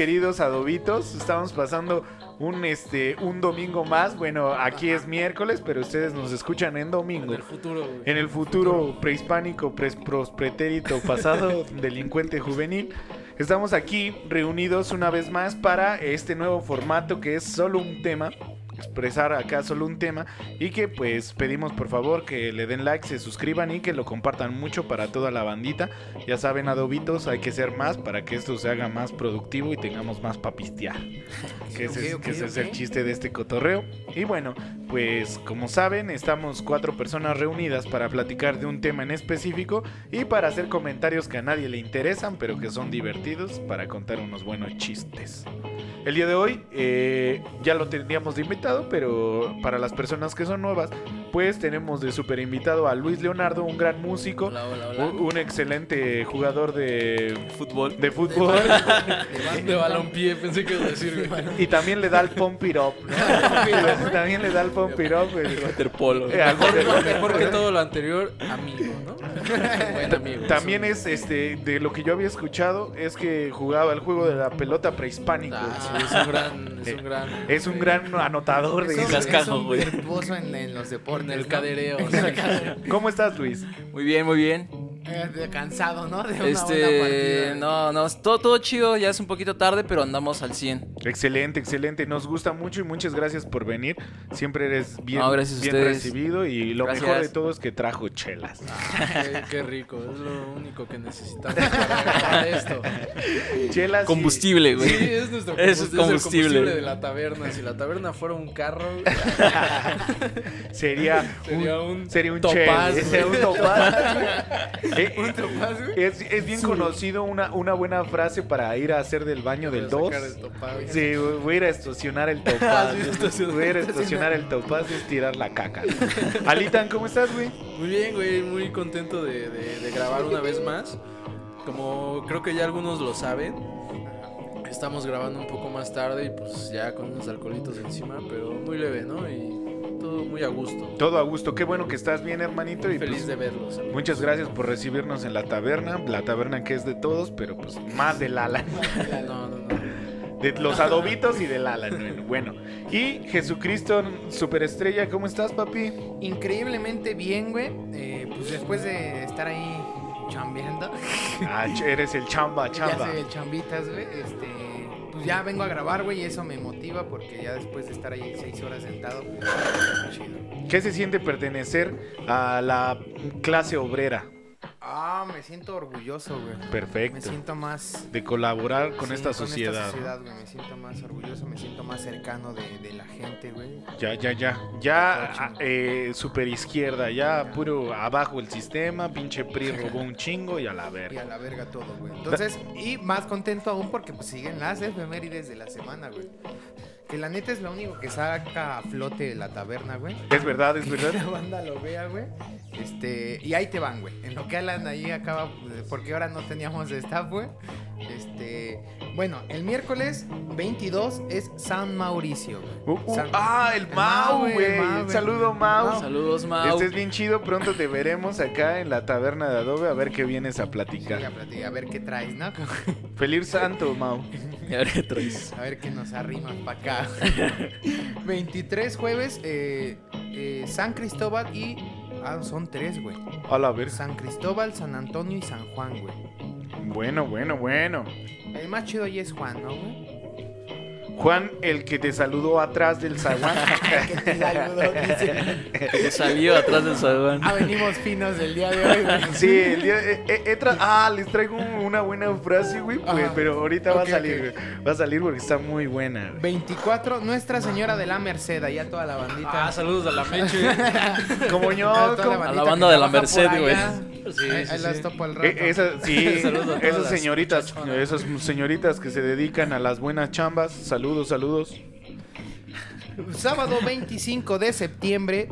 queridos adobitos? Estamos pasando un este un domingo más. Bueno, aquí es miércoles, pero ustedes nos escuchan en domingo. En el futuro, güey. En el futuro prehispánico, pres, pros- pretérito, pasado, delincuente juvenil. Estamos aquí reunidos una vez más para este nuevo formato que es solo un tema. Expresar acá solo un tema. Y que pues pedimos por favor que le den like, se suscriban y que lo compartan mucho para toda la bandita. Ya saben, adobitos, hay que ser más para que esto se haga más productivo y tengamos más papistear. Que ese, es- ok, que ese es el chiste de este cotorreo. Y bueno, pues como saben, estamos cuatro personas reunidas para platicar de un tema en específico y para hacer comentarios que a nadie le interesan, pero que son divertidos para contar unos buenos chistes. El día de hoy eh, ya lo teníamos de invitado, pero para las personas que son nuevas, pues tenemos de super invitado a Luis Leonardo, un gran músico, Hola, hola, hola. un, un excelente jugador de, Fútbol. de fútbol. De balompié, pensé que iba a decir. Y también le da el pump it up. ¿no? también le da el pump it up. el- Waterpolo. eh, Mejor, mejor que todo lo anterior, amigo, ¿no? Buen amigo. También es, este, de lo que yo había escuchado, es que jugaba el juego de la pelota prehispánico. Ah, es un gran, es un gran. Es un gran anotador de es un virtuoso en, en los deportes. En el ¿no? cadereo. ¿Cómo estás, Luis? Muy bien, muy bien. Eh, de cansado, ¿no? De una buena Este, partida. no, no, todo, todo chido, ya es un poquito tarde, pero andamos al 100. Excelente, excelente. Nos gusta mucho y muchas gracias por venir. Siempre eres bien, No, gracias a bien recibido y lo Gracias. mejor de todo es que trajo chelas. Qué, qué rico, es lo único que necesitamos para esto. Chelas. Combustible, güey. Sí, es nuestro Eso combustible, es el combustible. combustible de la taberna. Si la taberna fuera un carro, Sería, Sería un, un sería un topaz, sería un topaz. Eh, Un topaz, güey. es, es bien conocido una, una buena frase para ir a hacer del baño del 2. sacar el topaz. Sí, voy a ir a estacionar el topaz. Sí, estacionar- voy a ir a estacionar el topaz y es tirar la caca. Alitan, ¿cómo estás, güey? Muy bien, güey, muy contento de, de- de grabar una vez más. Como creo que ya algunos lo saben, estamos grabando un poco más tarde y pues ya con unos alcoholitos encima, pero muy leve, ¿no? Y todo muy a gusto. Todo a gusto. Qué bueno que estás bien, hermanito. Y Feliz pues, de verlos. amigos. muchas gracias por recibirnos en la taberna. La taberna que es de todos, pero pues más del Alan. No, no, no. De los adobitos y del Alan. Bueno. Y Jesucristo, superestrella, ¿cómo estás, papi? Increíblemente bien, güey. Eh, pues después de estar ahí chambeando. Ah, eres el chamba, Ya chamba. soy el chambitas, güey. Este, pues ya vengo a grabar, güey, y eso me motiva porque ya después de estar ahí seis horas sentado, chido. ¿Qué se siente pertenecer a la clase obrera? Ah, me siento orgulloso, güey. Me Perfecto. siento más De colaborar con sí, esta sociedad. sociedad, güey. Me siento más orgulloso, me siento más cercano de, de la gente, güey. Ya, ya, ya. Ya, ah, eh, super izquierda, ya puro abajo el sistema, pinche PRI robó un chingo y a la Y verga. a la verga todo, güey. Entonces, y más contento aún porque pues siguen las efemérides de la semana, güey. Que la neta es lo único que saca a flote la taberna, güey. Es verdad, es Que verdad. la banda lo vea, güey. Este, y ahí te van, güey. En lo que Alan ahí acaba, porque ahora no teníamos staff, güey. Este, bueno, el miércoles 22 es San Mauricio, güey. Uh, uh, San- ah, el el Mau, güey, saludo, Mau. Saludos, Mau. Este es bien chido. Pronto te veremos acá en la taberna de Adobe a ver qué vienes a Sí, platicar. a, platicar, a ver qué traes, ¿no? Feliz Santo, Mau. Qué traes. A ver qué nos arrima para acá. 23 jueves, eh, eh, San Cristóbal y. Ah, son tres, güey. A la ver. San Cristóbal, San Antonio y San Juan, güey. Bueno, bueno, bueno. El más chido ahí es Juan, ¿no, güey? Juan, el que te saludó atrás del zaguán. Que te saludó, dice. Que salió atrás del salón. Ah, venimos finos el día de hoy, güey. Sí, el día. eh, eh, tra- ah, les traigo un- una buena frase, güey. pues, pero ahorita va a salir, ok. güey. Va a salir porque está muy buena. güey. 24, Nuestra Señora de la Merced, allá toda la bandita. Ah, saludos a la Meche. Como yo, A toda como- bandita A la banda de la Merced, güey. Sí, ahí sí, las sí. topo al rato. Eh, esas, sí, señoritas, esas señoritas que se dedican a las buenas chambas. Saludos, saludos. Sábado 25 de septiembre,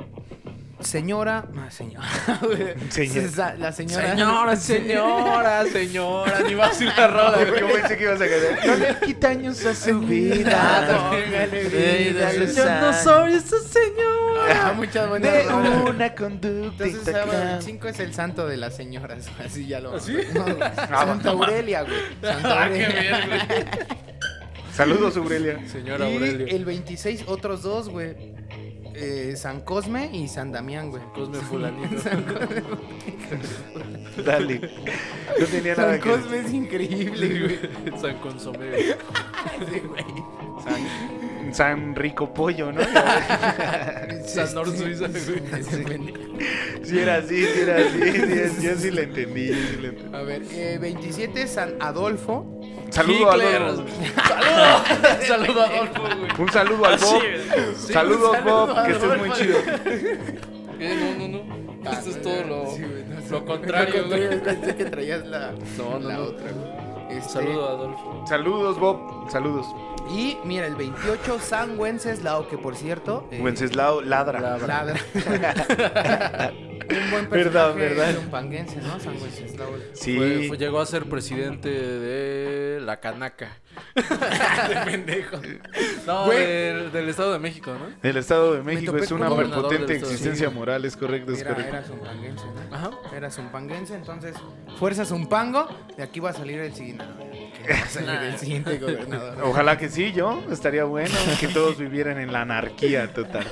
señora. Ah, señora. güey. Señor. Sa- La señora. Señora, señora, señora, ni va a decir la rola. Yo pensé que ibas a quedar. No le quita años a su vida. Póngale vida a vida, los Yo no soy esa señora. Ah, muchas buenas De rolas. una conducta Entonces, intacta. 25 es el santo de las señoras. Así ya lo. ¿Ah, sí? No, Santa Aurelia, güey. Santa Ah, qué Aurelia. Saludos, Aurelia. Señora y Aurelio. el 26 otros dos, güey. Eh, San Cosme y San Damián, güey. Cosme Fulanito. San Cosme, Dale. No tenía nada San que Cosme es increíble, güey. San Consomé. Sí, güey. San, San Rico Pollo, ¿no? San Nor Suiza, güey. Sí era así, sí era así. sí, yo sí la entendí. yo sí la entendí. A ver, eh, 27 San Adolfo. Saludo a Hitler. Adolfo. Saludo. Saludo a Adolfo, güey. Un saludo al Bob. Sí, Saludos, un saludo Bob, a que estés muy Adolfo. chido. Eh, no, no, no. Esto es todo lo, Sí, güey, no lo contrario, güey. Pensé que traías la, No, no, la no. otra, güey. Este, Saludo a Adolfo. Saludos, Bob. Saludos. Y mira, el 28 San Wenceslao, que por cierto. eh, Wenceslao ladra. Ladra. Un buen Verdad, personaje verdad. zumpanguense, ¿no? San Wenceslao. Sí. Fue- fue- llegó a ser presidente de la Canaca. de pendejo. No, Güey. del, del Estado de México, ¿no? El Estado de México es una un prepotente del existencia moral, es correcto, es Era, correcto. era zumpanguense, ¿no? Ajá. Era zumpanguense, entonces, fuerza zumpango, de aquí va a salir el siguiente. va a salir el siguiente gobernador. Ojalá que sí, yo. Estaría bueno que todos vivieran en la anarquía total.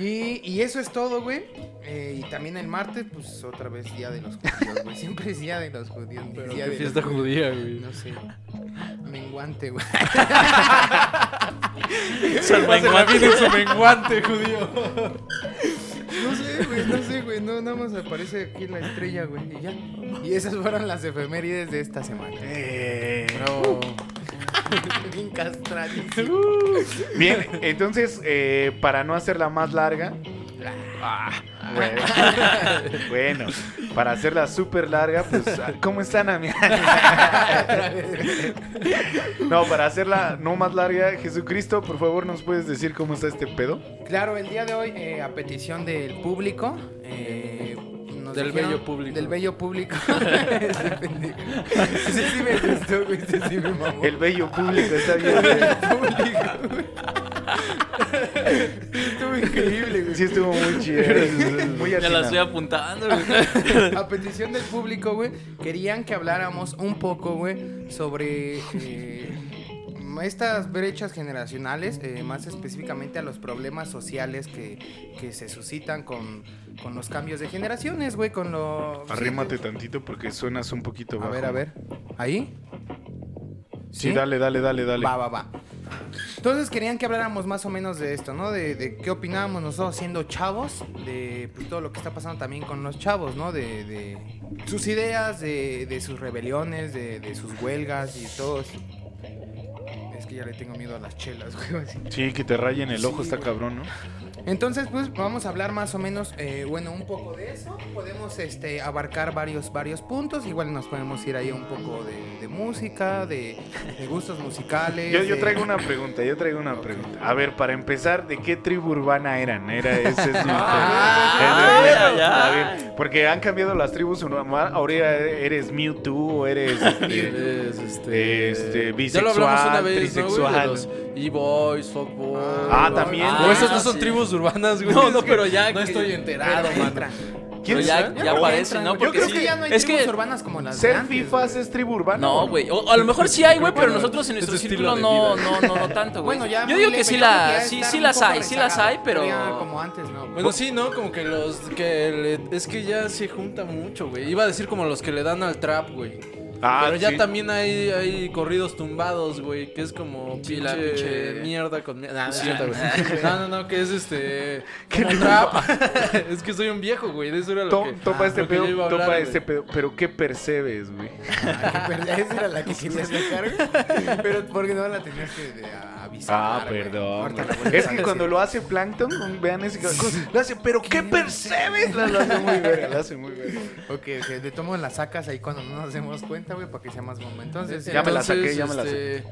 Y, y eso es todo, güey. Eh, y también el martes, pues otra vez día de los judíos, güey. Siempre es día de los judíos. Pero día qué de fiesta los judía, güey. No sé. Menguante, güey. Salva la vida en su menguante judío. No sé, güey, no sé, güey. No, nada más aparece aquí la estrella, güey. Y ya. Y esas fueron las efemérides de esta semana. Eh, Bravo. Bien castradísimo. Bien, entonces, eh, para no hacerla más larga. Ah, bueno, bueno, para hacerla súper larga, pues, ¿cómo están, amigas? No, para hacerla no más larga, Jesucristo, por favor, ¿nos puedes decir cómo está este pedo? Claro, el día de hoy, eh, a petición del público, eh, nos Del dijeron- bello público. Del bello público. Ese sí me gustó, güey. Ese sí me mamó. El bello público está bien. güey. Estuvo increíble, güey. Sí, estuvo muy chido. Muy Ya la estoy apuntando, güey. A petición del público, güey, querían que habláramos un poco, güey, sobre eh, estas brechas generacionales, eh, más específicamente a los problemas sociales que, que se suscitan con, con los cambios de generaciones, güey, con lo... Arrímate tantito porque suenas un poquito A ver, a ver. ¿Ahí? Sí, dale, dale, dale, dale. Va, va, va. Entonces querían que habláramos más o menos de esto, ¿no? De, de qué opinábamos nosotros siendo chavos, de pues, todo lo que está pasando también con los chavos, ¿no? De, de sus ideas, de, de sus rebeliones, de, de sus huelgas y todo que ya le tengo miedo a las chelas, güey. así. Sí, que te rayen el ojo, Sí, está güey. cabrón, ¿no? Entonces, pues vamos a hablar más o menos, eh, bueno, un poco de eso. Podemos este, abarcar varios, varios puntos. Igual nos podemos ir ahí un poco de, de música, de, de gustos musicales. Yo, yo de- traigo una pregunta, yo traigo una pregunta. A ver, para empezar, ¿de qué tribu urbana eran? Era ese es mi Ah, porque han cambiado las tribus urbanas. Ahora eres Mewtwo o eres este, Eres, este, Este, ya lo hablamos una bisexual, vez, trisexual. E-boys, fuckboys. Ah, también, No, güey. esas no Ah, son sí. tribus urbanas, güey. No, no, que pero ya No que- estoy enterado, Pero mano. entra. ¿Quién Pero ya, ya aparece, ¿no? güey. Yo Porque creo sí. que ya no hay es tribus que urbanas como las ¿Ser FIFAs es tribu urbana? No, güey. O a lo mejor sí hay, güey, pero Bueno, nosotros en es nuestro círculo no, no, no, no tanto, güey. Bueno, ya Yo digo que sí, la, ya sí, sí las hay, sí las hay, pero... como antes, ¿no? Bueno, sí, ¿no? Como que los que le- es que ya se junta mucho, güey. Iba a decir como los que le dan al trap, güey. Ah, Pero ya sí. también hay, hay corridos tumbados, güey, que es como Sí, pinche, la pinche- mierda con mierda. Nah, no, Sí. no, no, no, que es este como trap. es que soy un viejo, güey, de eso era lo To- que topa ah, este lo que yo pedo, iba a topa hablar, este pedo. Pero ¿qué percebes, güey? Ah, perdí- Esa era la que querías sacar, güey. Pero porque no la tenías que de- avisar. Ah, perdón. Güey. Es que cuando lo hace Plankton, vean ese lo hace, pero ¿qué percebes? Lo, lo hace muy verga, lo hace muy verga. Ok, ok, de tomo las sacas ahí cuando no nos demos cuenta, güey, para que sea más momento. Entonces, Ya me la saqué, ya me la este,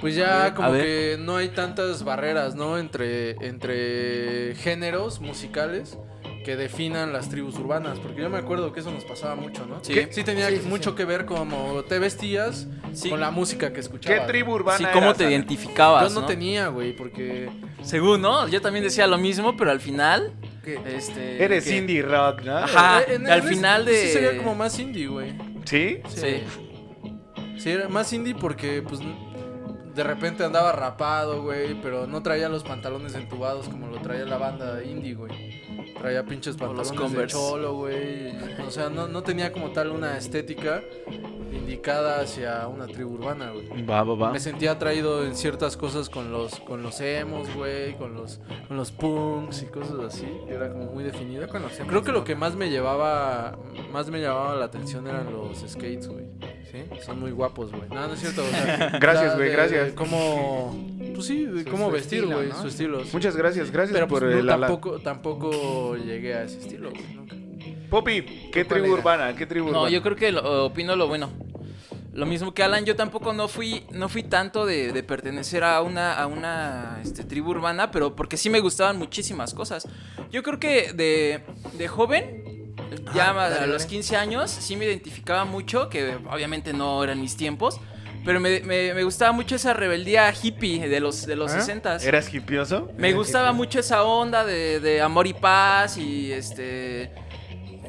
Pues ya como que no hay tantas barreras, ¿no? Entre, entre géneros musicales que definan las tribus urbanas. Porque yo me acuerdo que eso nos pasaba mucho, ¿no? Sí. Sí tenía Sí, sí, mucho sí. que ver como te vestías Sí. con la música que escuchabas. ¿Qué tribu urbana Sí, ¿cómo eras, te identificabas, Yo no, no? tenía, güey, porque... Según, ¿no? Yo también decía lo mismo, pero al final... ¿qué? Este, Eres que- indie rock, ¿no? Ajá. Eh, en- al en- final sí de- sería como más indie, güey. ¿Sí? Sí. Sí, era más indie porque, pues, de repente andaba rapado, güey, pero no traía los pantalones entubados como lo traía la banda indie, güey. Traía pinches los pantalones de cholo, güey. O sea, no, no tenía como tal una estética indicada hacia una tribu urbana, güey. Va, va, va. Me sentía atraído en ciertas cosas con los con los emos, güey, con los con los punks y cosas así. Era como muy definido. Creo que lo que más me llevaba más me llamaba la atención eran los skates, güey. ¿Sí? Son muy guapos, güey. No, no es cierto. o sea, Gracias, güey, gracias. de cómo pues sí, de cómo su vestir, güey, ¿no? su estilo. sí. Muchas gracias, gracias Pero pues, por no, el ala- tampoco tampoco llegué a ese estilo, güey, nunca. Poppy, ¿qué ¿Tú cuál tribu era? urbana? ¿Qué tribu No, urbana? yo creo que lo- opino lo bueno. Lo mismo que Alan, yo tampoco no fui, no fui tanto de, de pertenecer a una, a una este, tribu urbana, pero porque sí me gustaban muchísimas cosas. Yo creo que de, de joven, ya Ajá, a los dale. 15 años, sí me identificaba mucho, que obviamente no eran mis tiempos, pero me, me- me gustaba mucho esa rebeldía hippie de los, de los ¿Ah? 60 ¿Eras hipioso? Me gustaba mucho esa onda de, de amor y paz y este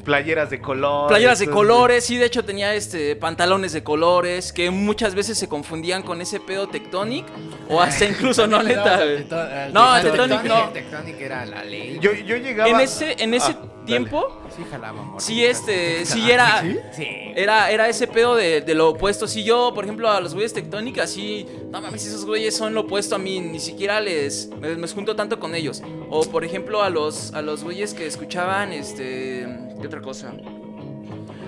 Playeras de color. playeras de colores, sí, de hecho tenía este pantalones de colores que muchas veces se confundían con ese pedo Tectonic o hasta incluso no neta. No, El Tectonic no. Tectonic era la ley. Yo, yo llegaba. En ese en ese Ah. Tiempo Sí jalaba, amor. sí este sí era Sí. era era ese pedo de, de lo opuesto. Si yo, por ejemplo, a los güeyes Tectonic así, no mames, esos güeyes son lo opuesto a mí, ni siquiera les me, me junto tanto con ellos. O por ejemplo, a los a los güeyes que escuchaban este ¿qué otra cosa?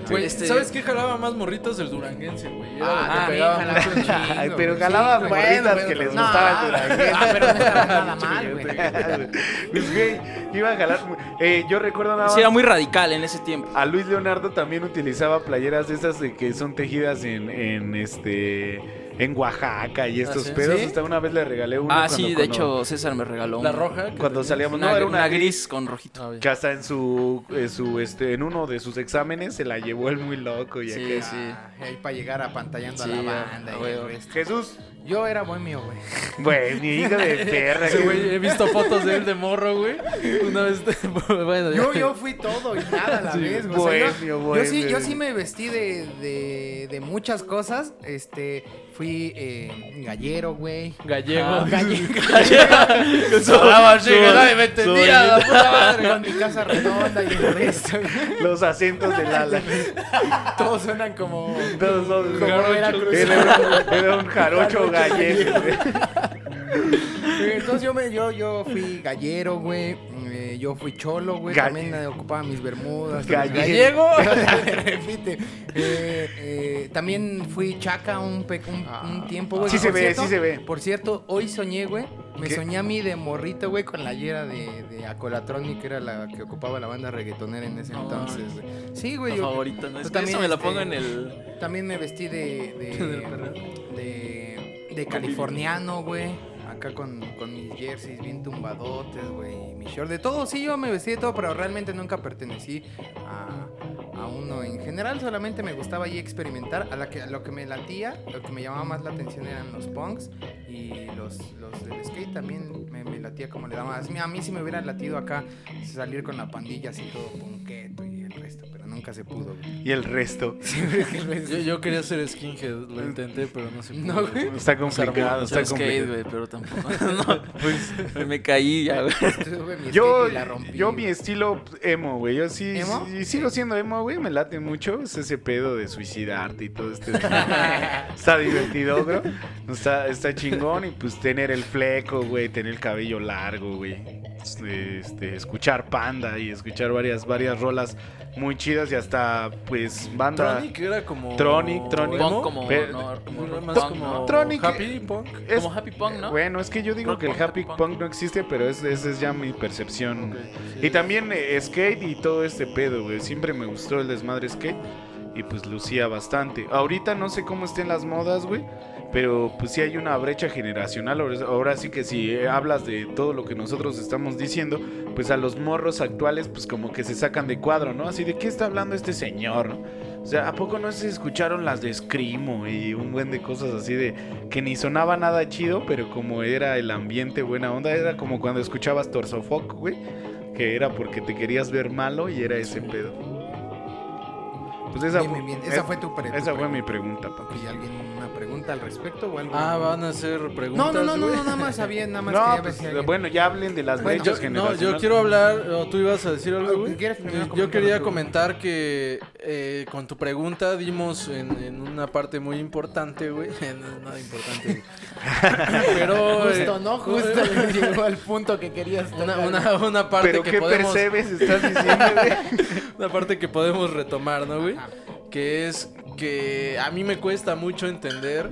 Güey, Este- ¿sabes qué jalaba más morritos el duranguense, güey? Ah, también pegaba mucho. chingo, pero jalaba Sí, morritas bueno, que les no, gustaba el duranguense. ah, pero no estaba nada mal, güey. Pues, güey, iba a jalar. Eh, yo recuerdo nada más. Sí, era muy radical en ese tiempo. A Luis Leonardo también utilizaba playeras de esas de que son tejidas en, en este en Oaxaca y estos ¿Ah, sí? pedos. ¿Sí? Hasta una vez le regalé una. Ah, cuando- sí, de cuando- hecho César me regaló La una. roja. que Cuando salíamos, Una, no, era una una gris con rojito. Ah. Que hasta en su, en su este, en uno de sus exámenes se la llevó el muy loco y Sí, acá. sí. Ah, ahí para llegar apantallando Sí, a la banda a y huevo. el resto. Jesús, Yo era bohemio, güey. güey, mi hija de perra. Ese güey. güey, he visto fotos de él de morro, güey. Una vez, bueno, Yo, yo fui todo y nada a la Sí, vez, güey. O sea, yo- bohemio, yo, sí, yo sí me vestí de, de, de muchas cosas. Este, fui eh, gallero, güey. Gallego. Ah, gallego. Así, que nadie me entendía, la puta madre. Con mi casa redonda y el resto. Los acentos del ala. Todos suenan como. Todos son Como. Veracruz. Era, un- era un jarocho Jarocho gallego. güey. Entonces yo, me, yo, yo fui gallero, güey. Yo fui cholo, güey. También eh, ocupaba mis bermudas. Gallego. Repite. Eh, eh, también fui chaca un, pe- un, un tiempo, güey. Sí se ve, cierto- sí se ve. Por cierto, hoy soñé, güey. Me ¿Qué? soñé a mí de morrito, güey, con la yera de, de Acolatronic, que era la que ocupaba la banda reggaetonera en ese entonces. Sí, güey. Mi yo- favorita, ¿no? Es yo que también, eso me la este, pongo en el. También me vestí de. de. de, de californiano, güey. Acá con, con mis jerseys bien tumbadotes, güey. y Mi short. De todo, sí, yo me vestí de todo, pero realmente nunca pertenecí a, uno en general. Solamente me gustaba ahí experimentar. A, la que, a lo que me latía, lo que me llamaba más la atención eran los punks. Y los, los del skate también me, latía como le daba. A mí, sí me hubiera latido acá salir con la pandilla así todo punqueto y el resto, pero nunca se pudo, güey. Y el resto. Yo, yo quería ser skinhead, lo intenté, pero no se pudo. No, güey. Está complicado, está complicado. güey, pero tampoco. no, pues me caí ya, güey. Yo, la rompí, yo güey. mi estilo emo, güey. Yo sí, ¿Emo? sí sigo siendo emo, güey. Me late mucho. Es ese pedo de suicidarte y todo este. está divertido, bro. Está, está chingón. Y pues tener el fleco, güey. Tener el cabello largo, güey. Este, escuchar Panda y escuchar varias, varias rolas muy chidas y hasta, pues, banda. Tronic era como. Tronic, Tronic. Punk como, no, como. Tronic- Happy Punk. Es- Como Happy Punk, ¿no? Bueno, es que yo digo Rock que el punk, happy happy punk. punk no existe, pero es- esa es ya mi percepción. Y también eh, skate y todo este pedo, güey. Siempre me gustó el desmadre skate y pues lucía bastante. Ahorita no sé cómo estén las modas, güey. Pero pues sí hay una brecha generacional. Ahora, sí que si eh, hablas de todo lo que nosotros estamos diciendo, pues a los morros actuales pues como que se sacan de cuadro, ¿no? Así de qué está hablando este señor. O sea, ¿a poco no se escucharon las de Screamo y un buen de cosas así de que ni sonaba nada chido, pero como era el ambiente buena onda, era como cuando escuchabas Torsofoc, güey, que era porque te querías ver malo y era ese pedo. Pues esa, Bien, fue, bien, bien. Esa fue tu pre- tu Esa fue mi pregunta. papá. ¿Y alguien una pregunta al respecto o algo? Ah, van a hacer preguntas. no, no, no, güey. no, nada más sabía, nada más No, pues, si bueno, ya hablen de las Bueno, brechas Yo- no, yo quiero hablar, o tú ibas a decir Ah, algo, güey. ¿quieres primero Yo quería comentar que eh, con tu pregunta dimos en, en una parte muy importante, güey. No, nada importante, güey. Pero. eh, Justo, ¿no? Justo le llegó al punto que querías Una, una, una parte Pero que qué podemos. percebes estás diciendo, güey. Una parte que podemos retomar, ¿no, güey? Que es que a mí me cuesta mucho entender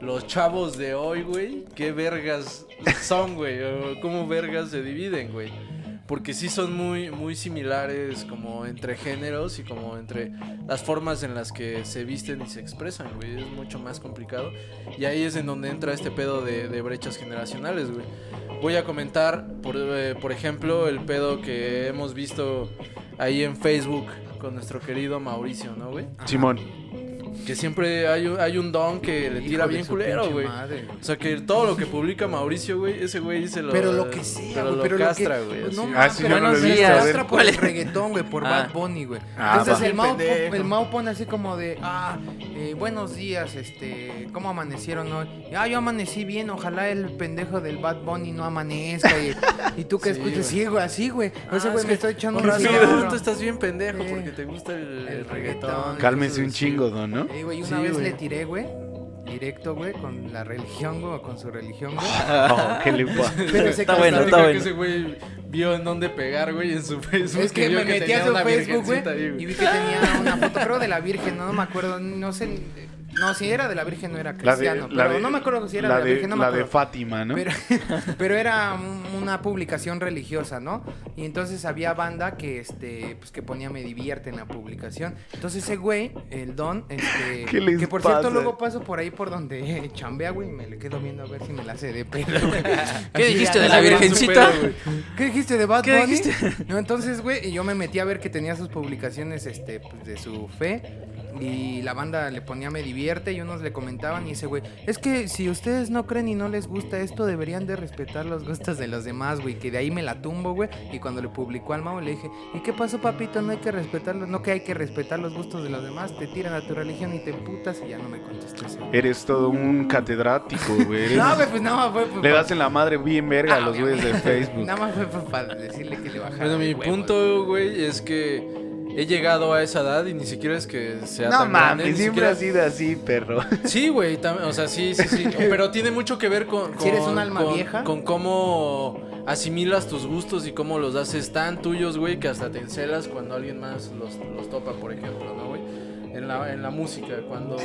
los chavos de hoy, güey. ¿Qué vergas son, güey? O cómo vergas se dividen, güey. Porque sí son muy, muy similares como entre géneros y como entre las formas en las que se visten y se expresan, güey. Es mucho más complicado. Y ahí es en donde entra este pedo de, de brechas generacionales, güey. Voy a comentar, por, eh, por ejemplo, el pedo que hemos visto ahí en Facebook con nuestro querido Mauricio, ¿no, güey? Simón. Que siempre hay un, hay un don que le Hijo tira de bien su culero, pinche güey. madre, güey. O sea, que todo lo que publica Mauricio, güey, ese güey se lo... Pero lo que sea, pero güey, lo pero lo castra, que... güey. No, mames, Ah, sí, pero yo no lo he se visto, a castra ver. por el reggaetón, güey, por Ah. Bad Bunny, güey. Ah, Entonces va. el Pendejo. el Mau pone así como de, ah, eh, buenos días, este, ¿cómo amanecieron hoy? Ah, yo amanecí bien, ojalá el pendejo del Bad Bunny no amanezca. Y, y tú que Sí, escuchas, güey. sí, güey, así, güey. Ah, Ese güey es me que- estoy echando un Porque cigarro. tú estás bien pendejo Sí. porque te gusta el, reggaetón. reggaetón. Cálmese un chingo, don, ¿no? Eh, güey, una Sí, vez güey. le tiré, güey, directo, güey, con la religión, güey, o con su religión, güey. Oh, qué le pasa. Pero se Está bueno, está bueno. que ese güey vio en dónde pegar, güey, en su Facebook. Es que vio me metí a su Facebook, güey, y vi que tenía una foto, creo de la Virgen, no, no me acuerdo, no sé, no, si era de la Virgen no era La cristiano, de, la pero de- no me acuerdo si era la de la Virgen, no me la de acuerdo. Fátima, ¿no? Pero, pero era un- una publicación religiosa, ¿no? Y entonces había banda que este pues que ponía me divierte en la publicación. Entonces ese güey, el don, este ¿Qué les que por pasa? cierto luego paso por ahí por donde chambea, güey, y me le quedo viendo a ver si me la hace de pedo. güey. ¿Qué Así, dijiste de la virgencita? ¿Qué dijiste de Bad ¿Qué Bunny? dijiste? No, entonces, güey, y yo me metí a ver que tenía sus publicaciones este, pues, de su fe. Y la banda le ponía me divierte y unos le comentaban y ese güey, es que si ustedes no creen y no les gusta esto, deberían de respetar los gustos de los demás, güey. Que de ahí me la tumbo, güey. Y cuando le publicó al Mau le dije, ¿y qué pasó, papito? No hay que respetarlo, no que hay que respetar los gustos de los demás. Te tiran a tu religión y te emputas y ya no me contestó ese güey. Eres todo un catedrático, güey. Eres- No, güey, pues nada más fue pues, Le das en la madre bien verga a Ah, los güeyes de. Facebook. Nada más fue pues, para decirle que le bajara. Bueno, mi punto, güey, es que he llegado a esa edad y ni siquiera es que sea No tan grande, mames, ni siempre siquiera- ha sido así, perro. Sí, güey, tam- o sea, sí, sí, sí. pero tiene mucho que ver con. Si eres un alma con- vieja. Con cómo asimilas tus gustos y cómo los haces tan tuyos, güey, que hasta te encelas cuando alguien más los, los topa, por ejemplo, ¿no, güey? En la, en la música. Cuando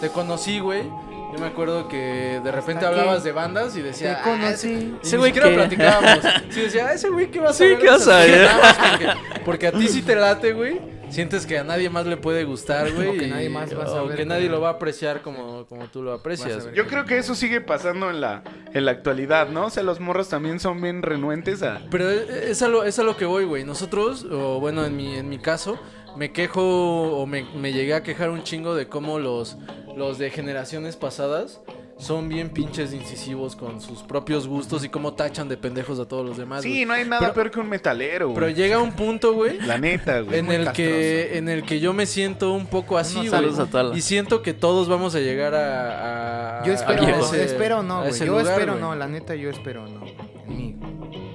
te conocí, güey. Yo me acuerdo que de repente Hasta hablabas que de bandas y decía. Te "Ah, conocí". Y Ese güey que- platicábamos. Sí, decía, "Ah, ese güey que vas a Sí, ver. ¿qué vas a ver? cosas?" Porque, porque a ti sí te late, güey. Sientes que a nadie más le puede gustar, güey. O que nadie más va a o saber que nadie lo va a apreciar como, como tú lo aprecias. Yo creo que eso sigue pasando en la, en la actualidad, ¿no? O sea, los morros también son bien renuentes a... Pero e, es a lo, es a lo que voy, güey. Nosotros, o bueno, en mi, en mi caso, me quejo o me, me llegué a quejar un chingo de cómo los, los de generaciones pasadas son bien pinches incisivos con sus propios gustos y cómo tachan de pendejos a todos los demás. Sí, no hay nada Pero- peor que un metalero, Pero güey. llega un punto, güey. La neta, güey. En el, que, en el que yo me siento un poco así, güey. saludos a Tala. Y siento que todos vamos a llegar a... a- Yo espero, a ese- espero no, güey. Yo lugar, espero no, la neta yo espero no. En mí.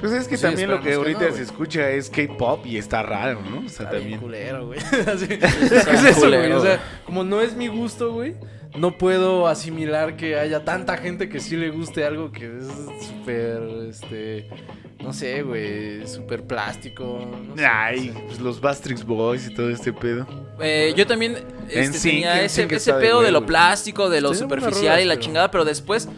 Pues es que Sí, también lo que ahorita no, se escucha es K-pop y está raro, ¿no? O sea, Está bien también. culero, güey. Es que es eso, güey. O sea, como no es mi gusto, güey, no puedo asimilar que haya tanta gente que sí le guste algo que es súper, este, no sé, güey, súper plástico. No sé, Ay, no sé. pues los Bastrix Boys y todo este pedo. Eh, yo también este, NSYNC, tenía ese, de pedo de lo plástico, de lo superficial y la pero- chingada, pero después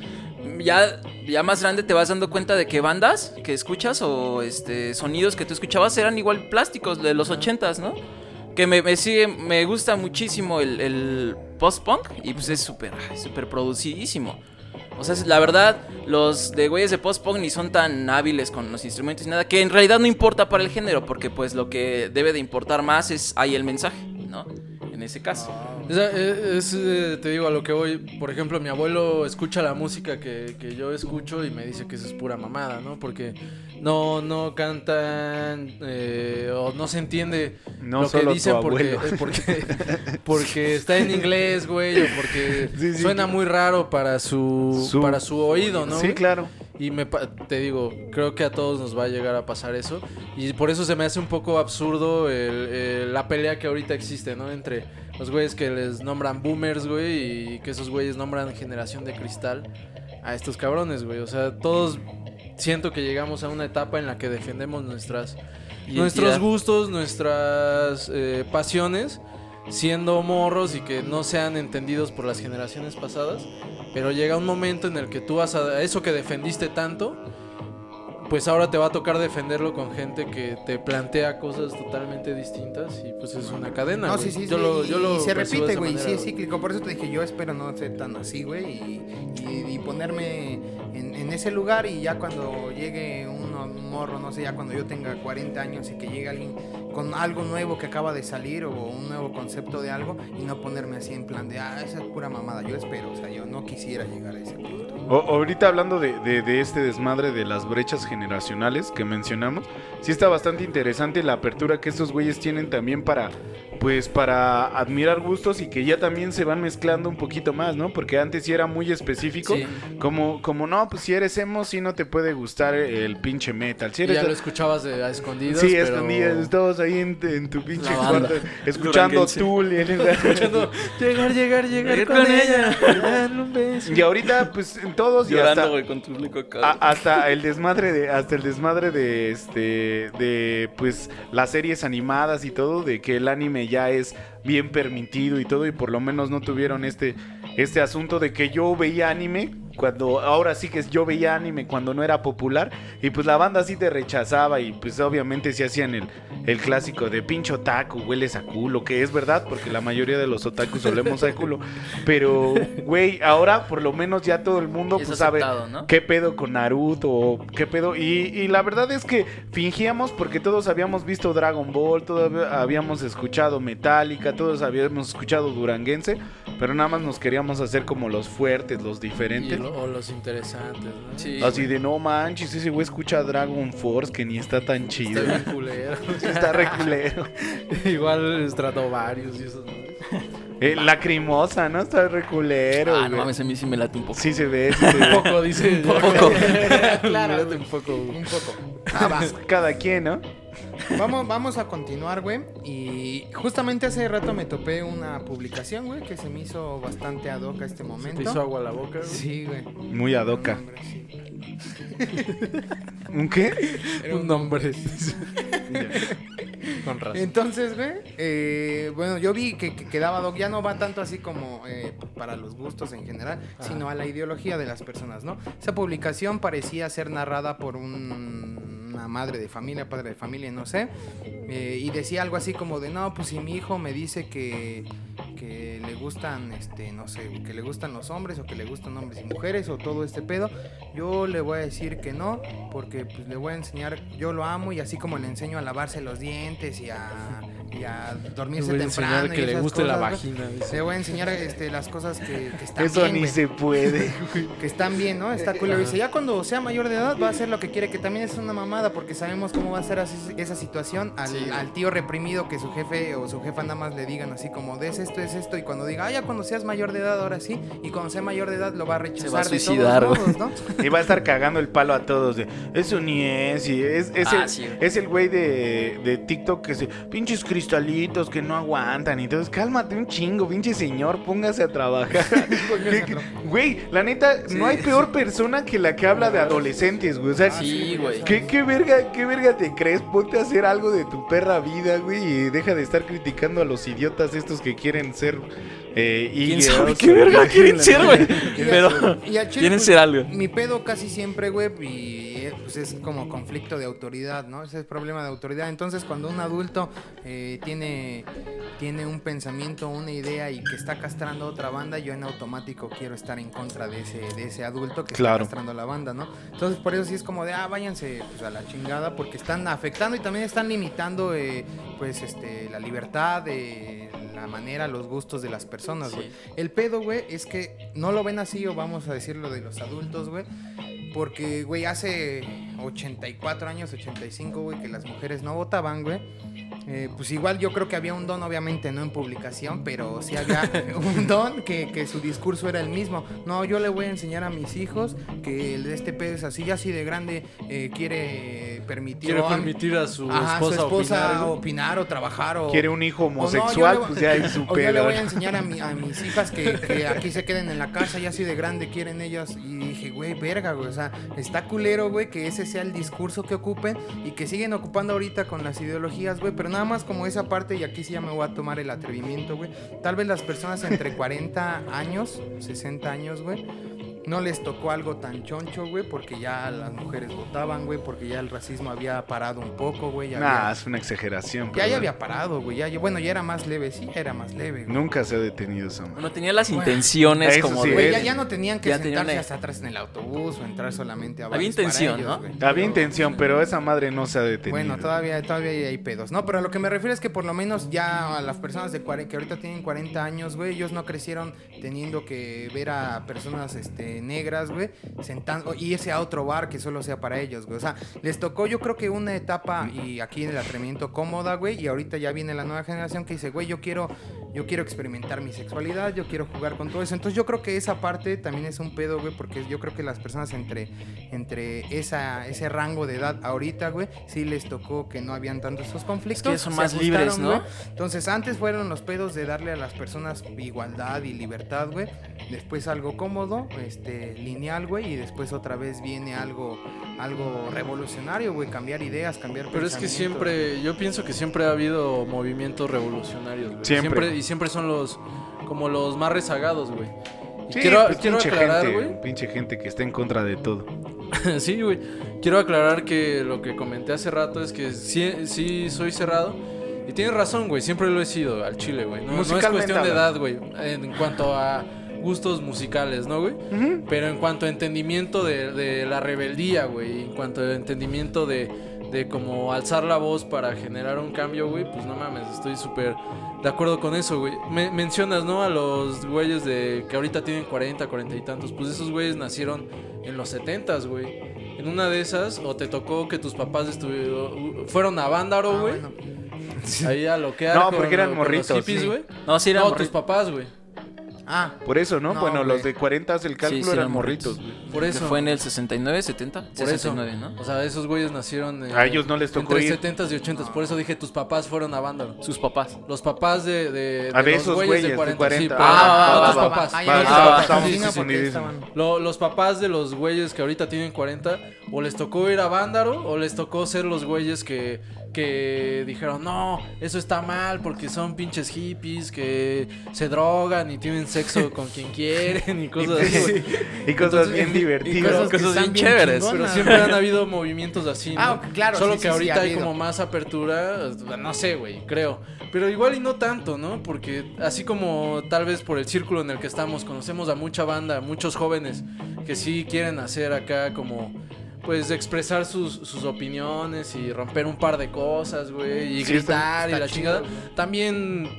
ya, ya más grande te vas dando cuenta de que bandas que escuchas o este sonidos que tú escuchabas eran igual plásticos de los ochentas, ¿no? Que me, sigue, me gusta muchísimo el, el post-punk y pues es súper, súper producidísimo. O sea, la verdad, los de güeyes de post-punk ni son tan hábiles con los instrumentos y nada, que en realidad no importa para el género, porque pues lo que debe de importar más es ahí el mensaje, ¿no? En ese caso. Eh, es, eh, te digo a lo que voy. Por ejemplo, mi abuelo escucha la música que, que yo escucho y me dice que eso es pura mamada, ¿no? Porque no, no cantan eh, o no se entiende No lo que dicen porque, porque, porque está en inglés, güey, o porque Sí, sí, suena muy raro para su, Su- para su oído, ¿no? Sí, güey? claro. Y me te digo, creo que a todos nos va a llegar a pasar eso. Y por eso se me hace un poco absurdo el- el- la pelea que ahorita existe, ¿no? Entre los güeyes que les nombran boomers, güey, y que esos güeyes nombran generación de cristal a estos cabrones, güey. O sea, todos siento que llegamos a una etapa en la que defendemos nuestras, nuestros gustos, nuestras eh, pasiones, siendo morros y que no sean entendidos por las generaciones pasadas. Pero llega un momento en el que tú vas a eso que defendiste tanto, pues ahora te va a tocar defenderlo con gente que te plantea cosas totalmente distintas y pues es una cadena. No, sí, sí, yo sí, lo, y- lo se repite, güey, sí es cíclico. Por eso te dije, yo espero no ser tan así, güey, y, y- y ponerme en, ese lugar y ya cuando llegue un morro, no sé, ya cuando yo tenga 40 años y que llegue alguien con algo nuevo que acaba de salir o un nuevo concepto de algo y no ponerme así en plan de, ah, esa es pura mamada. Yo espero, o sea, yo no quisiera llegar a ese punto. Ahorita hablando de, de- de este desmadre de las brechas generacionales que mencionamos, sí está bastante interesante la apertura que estos güeyes tienen también para, pues, para admirar gustos y que ya también se van mezclando un poquito más, ¿no? Porque antes sí era muy específico, Sí. como, como no, pues si eres emo, sí no te puede gustar el pinche metal. Si Y eres ya lo escuchabas de- a escondidas. Sí, pero- escondidas, todos ahí en, en tu pinche cuarto, escuchando. Tool. y en- Escuchando, llegar, llegar, llegar con, con ella. darle un beso. Y ahorita, pues, en todos y Llorando, hasta, güey, con tu fleco acá. a- hasta el desmadre de, hasta el desmadre de este, de, pues, las series animadas y todo, de que el anime ya es bien permitido y todo, y por lo menos no tuvieron este, este asunto de que yo veía anime cuando, ahora sí que yo veía anime cuando no era popular, y pues la banda sí te rechazaba, y pues obviamente se hacían el, el clásico de pincho otaku, hueles a culo, que es verdad, porque la mayoría de los otakus olemos a culo, pero, güey, ahora por lo menos ya todo el mundo Es pues sabe ¿no? qué pedo con Naruto, o qué pedo, y, y la verdad es que fingíamos porque todos habíamos visto Dragon Ball, todos habíamos escuchado Metallica, todos habíamos escuchado Duranguense, pero nada más nos queríamos hacer como los fuertes, los diferentes. Lo- o los interesantes, ¿no? Sí, Así güey. de no manches, ese güey escucha Dragon Force que ni está tan chido. Está bien culero. Está re culero. Igual varios y esos, ¿no? Eh, lacrimosa, ¿no? Está re culero. Ah, no mames, a mí sí me late un poco. Sí se ve, sí se Un ve. poco, dice. Un poco. Claro, Mírate un poco. Un poco. Ah, va. Cada quien, ¿no? Vamos, vamos a continuar, güey. Y justamente hace rato me topé una publicación, güey, que se me hizo bastante ad hoc a este Se momento. te hizo agua la boca, güey. Sí, güey. Muy nombre, sí. ¿Un qué? Era un nombre. Con razón. Entonces, güey, eh, bueno, yo vi que, que quedaba doc, ya no va tanto así como eh, para los gustos en general, sino a la ideología de las personas, ¿no? Esa publicación parecía ser narrada por un- una madre de familia, padre de familia, no sé, eh, y decía algo así como de, no, pues si mi hijo me dice que, que le gustan, este, no sé, que le gustan los hombres o que le gustan hombres y mujeres o todo este pedo, yo le voy a decir que no, porque pues le voy a enseñar, yo lo amo y así como le enseño a lavarse los dientes y a, y a dormirse voy a temprano. enseñar y que le guste la cosas, vagina. Le voy a enseñar este, las cosas que, que están Eso bien, ni güey, se puede. que están bien, ¿no? Está cool. Dice, ya cuando sea mayor de edad va a hacer lo que quiere, que también es una mamada, porque sabemos cómo va a ser así- esa situación al, Sí. al tío reprimido que su jefe o su jefa nada más le digan así como, des esto, es esto, y cuando diga, ah, ya cuando seas mayor de edad, ahora sí, y cuando sea mayor de edad lo va a rechazar va a de suicidar, todos güey. modos, ¿no? Y va a estar cagando el palo a todos de eso ni es. Y es, es Ah, el, sí, es el güey de, de TikTok que se. Pinches cristalitos que no aguantan. Y entonces, cálmate un chingo, pinche señor, póngase a trabajar. Güey, la neta, no hay Sí, peor persona que la que habla de adolescentes, güey. O sea, Sí, güey. ¿Qué, qué verga, ¿Qué verga te crees? Ponte a hacer algo de tu perra vida, güey, y deja de estar criticando a los idiotas estos que quieren ser eh, ¿Quién sabe qué verga quieren ser, güey? Pero quieren pues, ser algo. Mi pedo casi siempre, güey, y eh, pues es como conflicto de autoridad, ¿no? Ese es problema de autoridad. Entonces, cuando un adulto eh, tiene, tiene un pensamiento, una idea y que está castrando a otra banda, yo en automático quiero estar en contra de ese, de ese adulto que Claro. está castrando a la banda, ¿no? Entonces, por eso sí es como de, ah, váyanse pues, a la chingada, porque están afectando y también están limitando, eh, pues, este, la libertad, eh, la manera, los gustos de las personas, Sí. güey. El pedo, güey, es que no lo ven así, o vamos a decirlo de los adultos, güey. Porque, güey, hace 84 años, 85, güey, que las mujeres no votaban, güey. Eh, pues igual yo creo que había un don, obviamente no en publicación, pero sí había un don que, que su discurso era el mismo. No, yo le voy a enseñar a mis hijos que el de este pedo es así, ya así de grande eh, quiere permitir, Quiere o- permitir a su Ajá, esposa, su esposa opinar, o trabajar o... Quiere un hijo o no, homosexual, yo le- pues ya es su o yo le voy a enseñar a, mi- a mis hijas que, que aquí se queden en la casa, ya así de grande quieren ellas. Y dije, güey, verga, güey. O sea, está culero, güey, que ese sea el discurso que ocupen y que siguen ocupando ahorita con las ideologías, güey. Pero nada más como esa parte, y aquí sí ya me voy a tomar el atrevimiento, güey. Tal vez las personas entre 40 años, 60 años, güey. No les tocó algo tan choncho, güey, porque ya las mujeres votaban, güey, porque ya el racismo había parado un poco, güey. ya Nah, había- es una exageración. ya, ya había parado, güey. Ya, ya- bueno, ya era más leve, sí, ya era más leve. güey. Nunca se ha detenido esa madre. Bueno, tenía las Bueno, intenciones como sí, de... Güey, ya, ya no tenían que ya sentarse hasta atrás en el autobús o entrar solamente a Había intención, ellos, ¿no? güey. Había Pero- intención, pero esa madre no se ha detenido. Bueno, todavía, todavía hay pedos. No, pero a lo que me refiero es que por lo menos ya a las personas de 40, que ahorita tienen 40 años, güey, ellos no crecieron teniendo que ver a personas este, negras, güey, sentando, y irse a otro bar que solo sea para ellos, güey. O sea, les tocó yo creo que una etapa y aquí en el atrevimiento cómoda, güey, y ahorita ya viene la nueva generación que dice, güey, yo quiero, yo quiero experimentar mi sexualidad, yo quiero jugar con todo eso. Entonces yo creo que esa parte también es un pedo, güey, porque yo creo que las personas entre, entre esa, ese rango de edad ahorita, güey, sí les tocó que no habían tanto esos conflictos. que son más libres, ¿no? Entonces antes fueron los pedos de darle a las personas igualdad y libertad, güey. Después algo cómodo, este, lineal, güey, y después otra vez viene algo, algo revolucionario, güey, cambiar ideas, cambiar Pero es que siempre, yo pienso que siempre ha habido movimientos revolucionarios, güey. Siempre. Y siempre son los, como los más rezagados, güey. Y Sí, quiero, pues, quiero pinche aclarar, gente, güey. pinche gente que está en contra de todo. sí, güey. Quiero aclarar que lo que comenté hace rato es que sí, sí soy cerrado. Y tienes razón, güey. Siempre lo he sido al chile, güey. No, no es cuestión de edad, güey. En cuanto a gustos musicales, ¿no, güey? Pero en cuanto a entendimiento de, de la rebeldía, güey, en cuanto a entendimiento de, de como alzar la voz para generar un cambio, güey, pues no mames, estoy súper de acuerdo con eso, güey. Me- mencionas, ¿no? A los güeyes de que ahorita tienen 40, 40 y tantos, pues esos güeyes nacieron en los 70, güey. En una de esas, o te tocó que tus papás estuvieron, fueron a Vándaro, Ah, güey. bueno. Ahí a lo que No, porque eran los morritos, hippies, sí. güey. No, sí, era no, morri- tus papás, güey. Ah, Por eso, ¿no? No, bueno, güey. los de 40 el cálculo sí eran eran morritos. morritos. güey. Por eso. fue en el 69, 70, Por 69, eso. ¿no? O sea, esos güeyes nacieron eh, A ellos no les tocó entre ir. 70s y 80s. Por eso dije, tus papás fueron a Vándalo. Sus papás. Los papás de, de, A de los esos güeyes güeyes de de 40. 40. Sí, Ah, no tus papás. Ah, no los papás de los güeyes que ahorita tienen 40, o les tocó ir a Vándaro, o les tocó ser los güeyes que, que dijeron, no, eso está mal porque son pinches hippies que se drogan y tienen sexo con quien quieren y cosas así. Y cosas Entonces, bien y divertidas. cosas que cosas bien bien chéveres, chingonas. Pero siempre han habido movimientos así, ¿no? Ah, claro, Solo sí, que sí, sí, ahorita ha hay como más apertura, no sé, güey, creo. Pero igual y no tanto, ¿no? Porque así como tal vez por el círculo en el que estamos, conocemos a mucha banda, muchos jóvenes que sí quieren hacer acá como... Pues expresar sus, sus opiniones y romper un par de cosas, güey, y Sí, está- gritar y está la chido, chingada. güey. También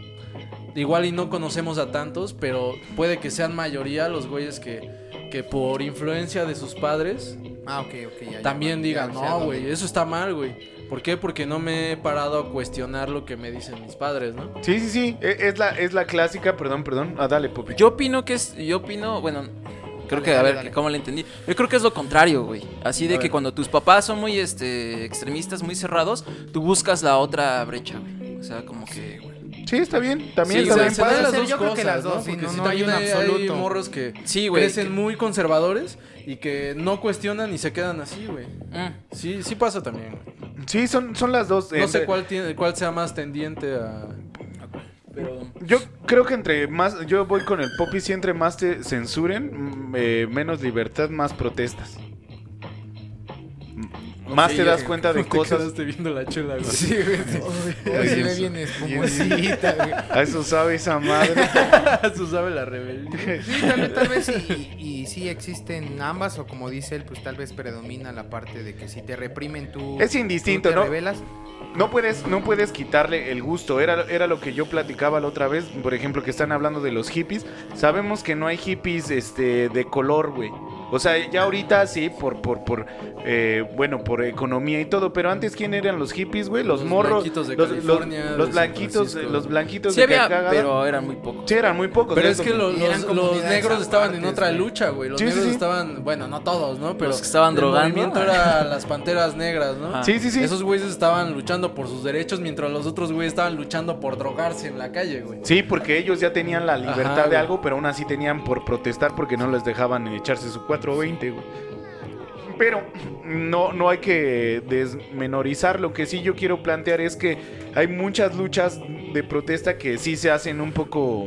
igual y no conocemos a tantos, pero puede que sean mayoría los güeyes que, que por influencia de sus padres Ah, ok, ok, ya, ya. también ya digan, sé a no, dónde güey, eso está mal, güey. ¿Por qué? Porque no me he parado a cuestionar lo que me dicen mis padres, ¿no? Sí, sí, sí. e- Es la, es la clásica, perdón, perdón. Ah, dale, Popi. Yo opino que es. Yo opino, bueno. Creo Dale, que, a dale, ver, dale. ¿cómo le entendí? Yo creo que es lo contrario, güey. Así de A que ver. cuando tus papás son muy este, extremistas, muy cerrados, tú buscas la otra brecha, güey. O sea, como que. Sí, está bien. También Sí, está bien padre. las dos yo creo que cosas, las dos, ¿no? Porque no, sí, no hay un hay, hay absoluto. morros que Sí, güey. crecen que- muy conservadores y que no cuestionan y se quedan así, güey. Mm. Sí, sí pasa también, güey. Sí, son, son las dos. No Eh, sé cuál, tiene, cuál sea más tendiente a... Pero. Yo creo que entre más, yo voy con el Poppy, si entre más te censuren, mm, eh, menos libertad, más protestas. más Sí, te das ya, cuenta de ¿cómo te cosas. quedaste viendo la chela, güey. Sí, güey. Güey. A eso sabe esa madre. Eso sabe la rebelión. Sí, tal, vez- tal vez y, y sí existen ambas, o como dice él, pues tal vez predomina la parte de que si te reprimen tú. Es indistinto, tú te ¿no? rebelas. No puedes, no puedes quitarle el gusto. Era, era lo que yo platicaba la otra vez. Por ejemplo, que están hablando de los hippies. Sabemos que no hay hippies este, de color, güey. O sea, ya ahorita sí, por, por, por, eh, bueno, por economía y todo. Pero antes, ¿quién eran los hippies, güey? Los, Los morros. blanquitos de los, California, los- de los San blanquitos, los blanquitos Sí de había, pero eran muy pocos. Sí, eran muy pocos. Pero es que los, negros estaban en otra güey. lucha, güey. Los Sí, negros sí. estaban, bueno, no todos, ¿no? Pero Los que estaban el drogando. movimiento era las panteras negras, ¿no? Ajá. Sí, sí, sí. Esos güeyes estaban luchando por sus derechos mientras los otros güeyes estaban luchando por drogarse en la calle, güey. Sí, porque ellos ya tenían la libertad Ajá, de algo, pero aún así tenían por protestar porque no les dejaban echarse su 420, güey. Pero no, no hay que desmenorizar. Lo que sí yo quiero plantear es que hay muchas luchas de protesta que sí se hacen un poco,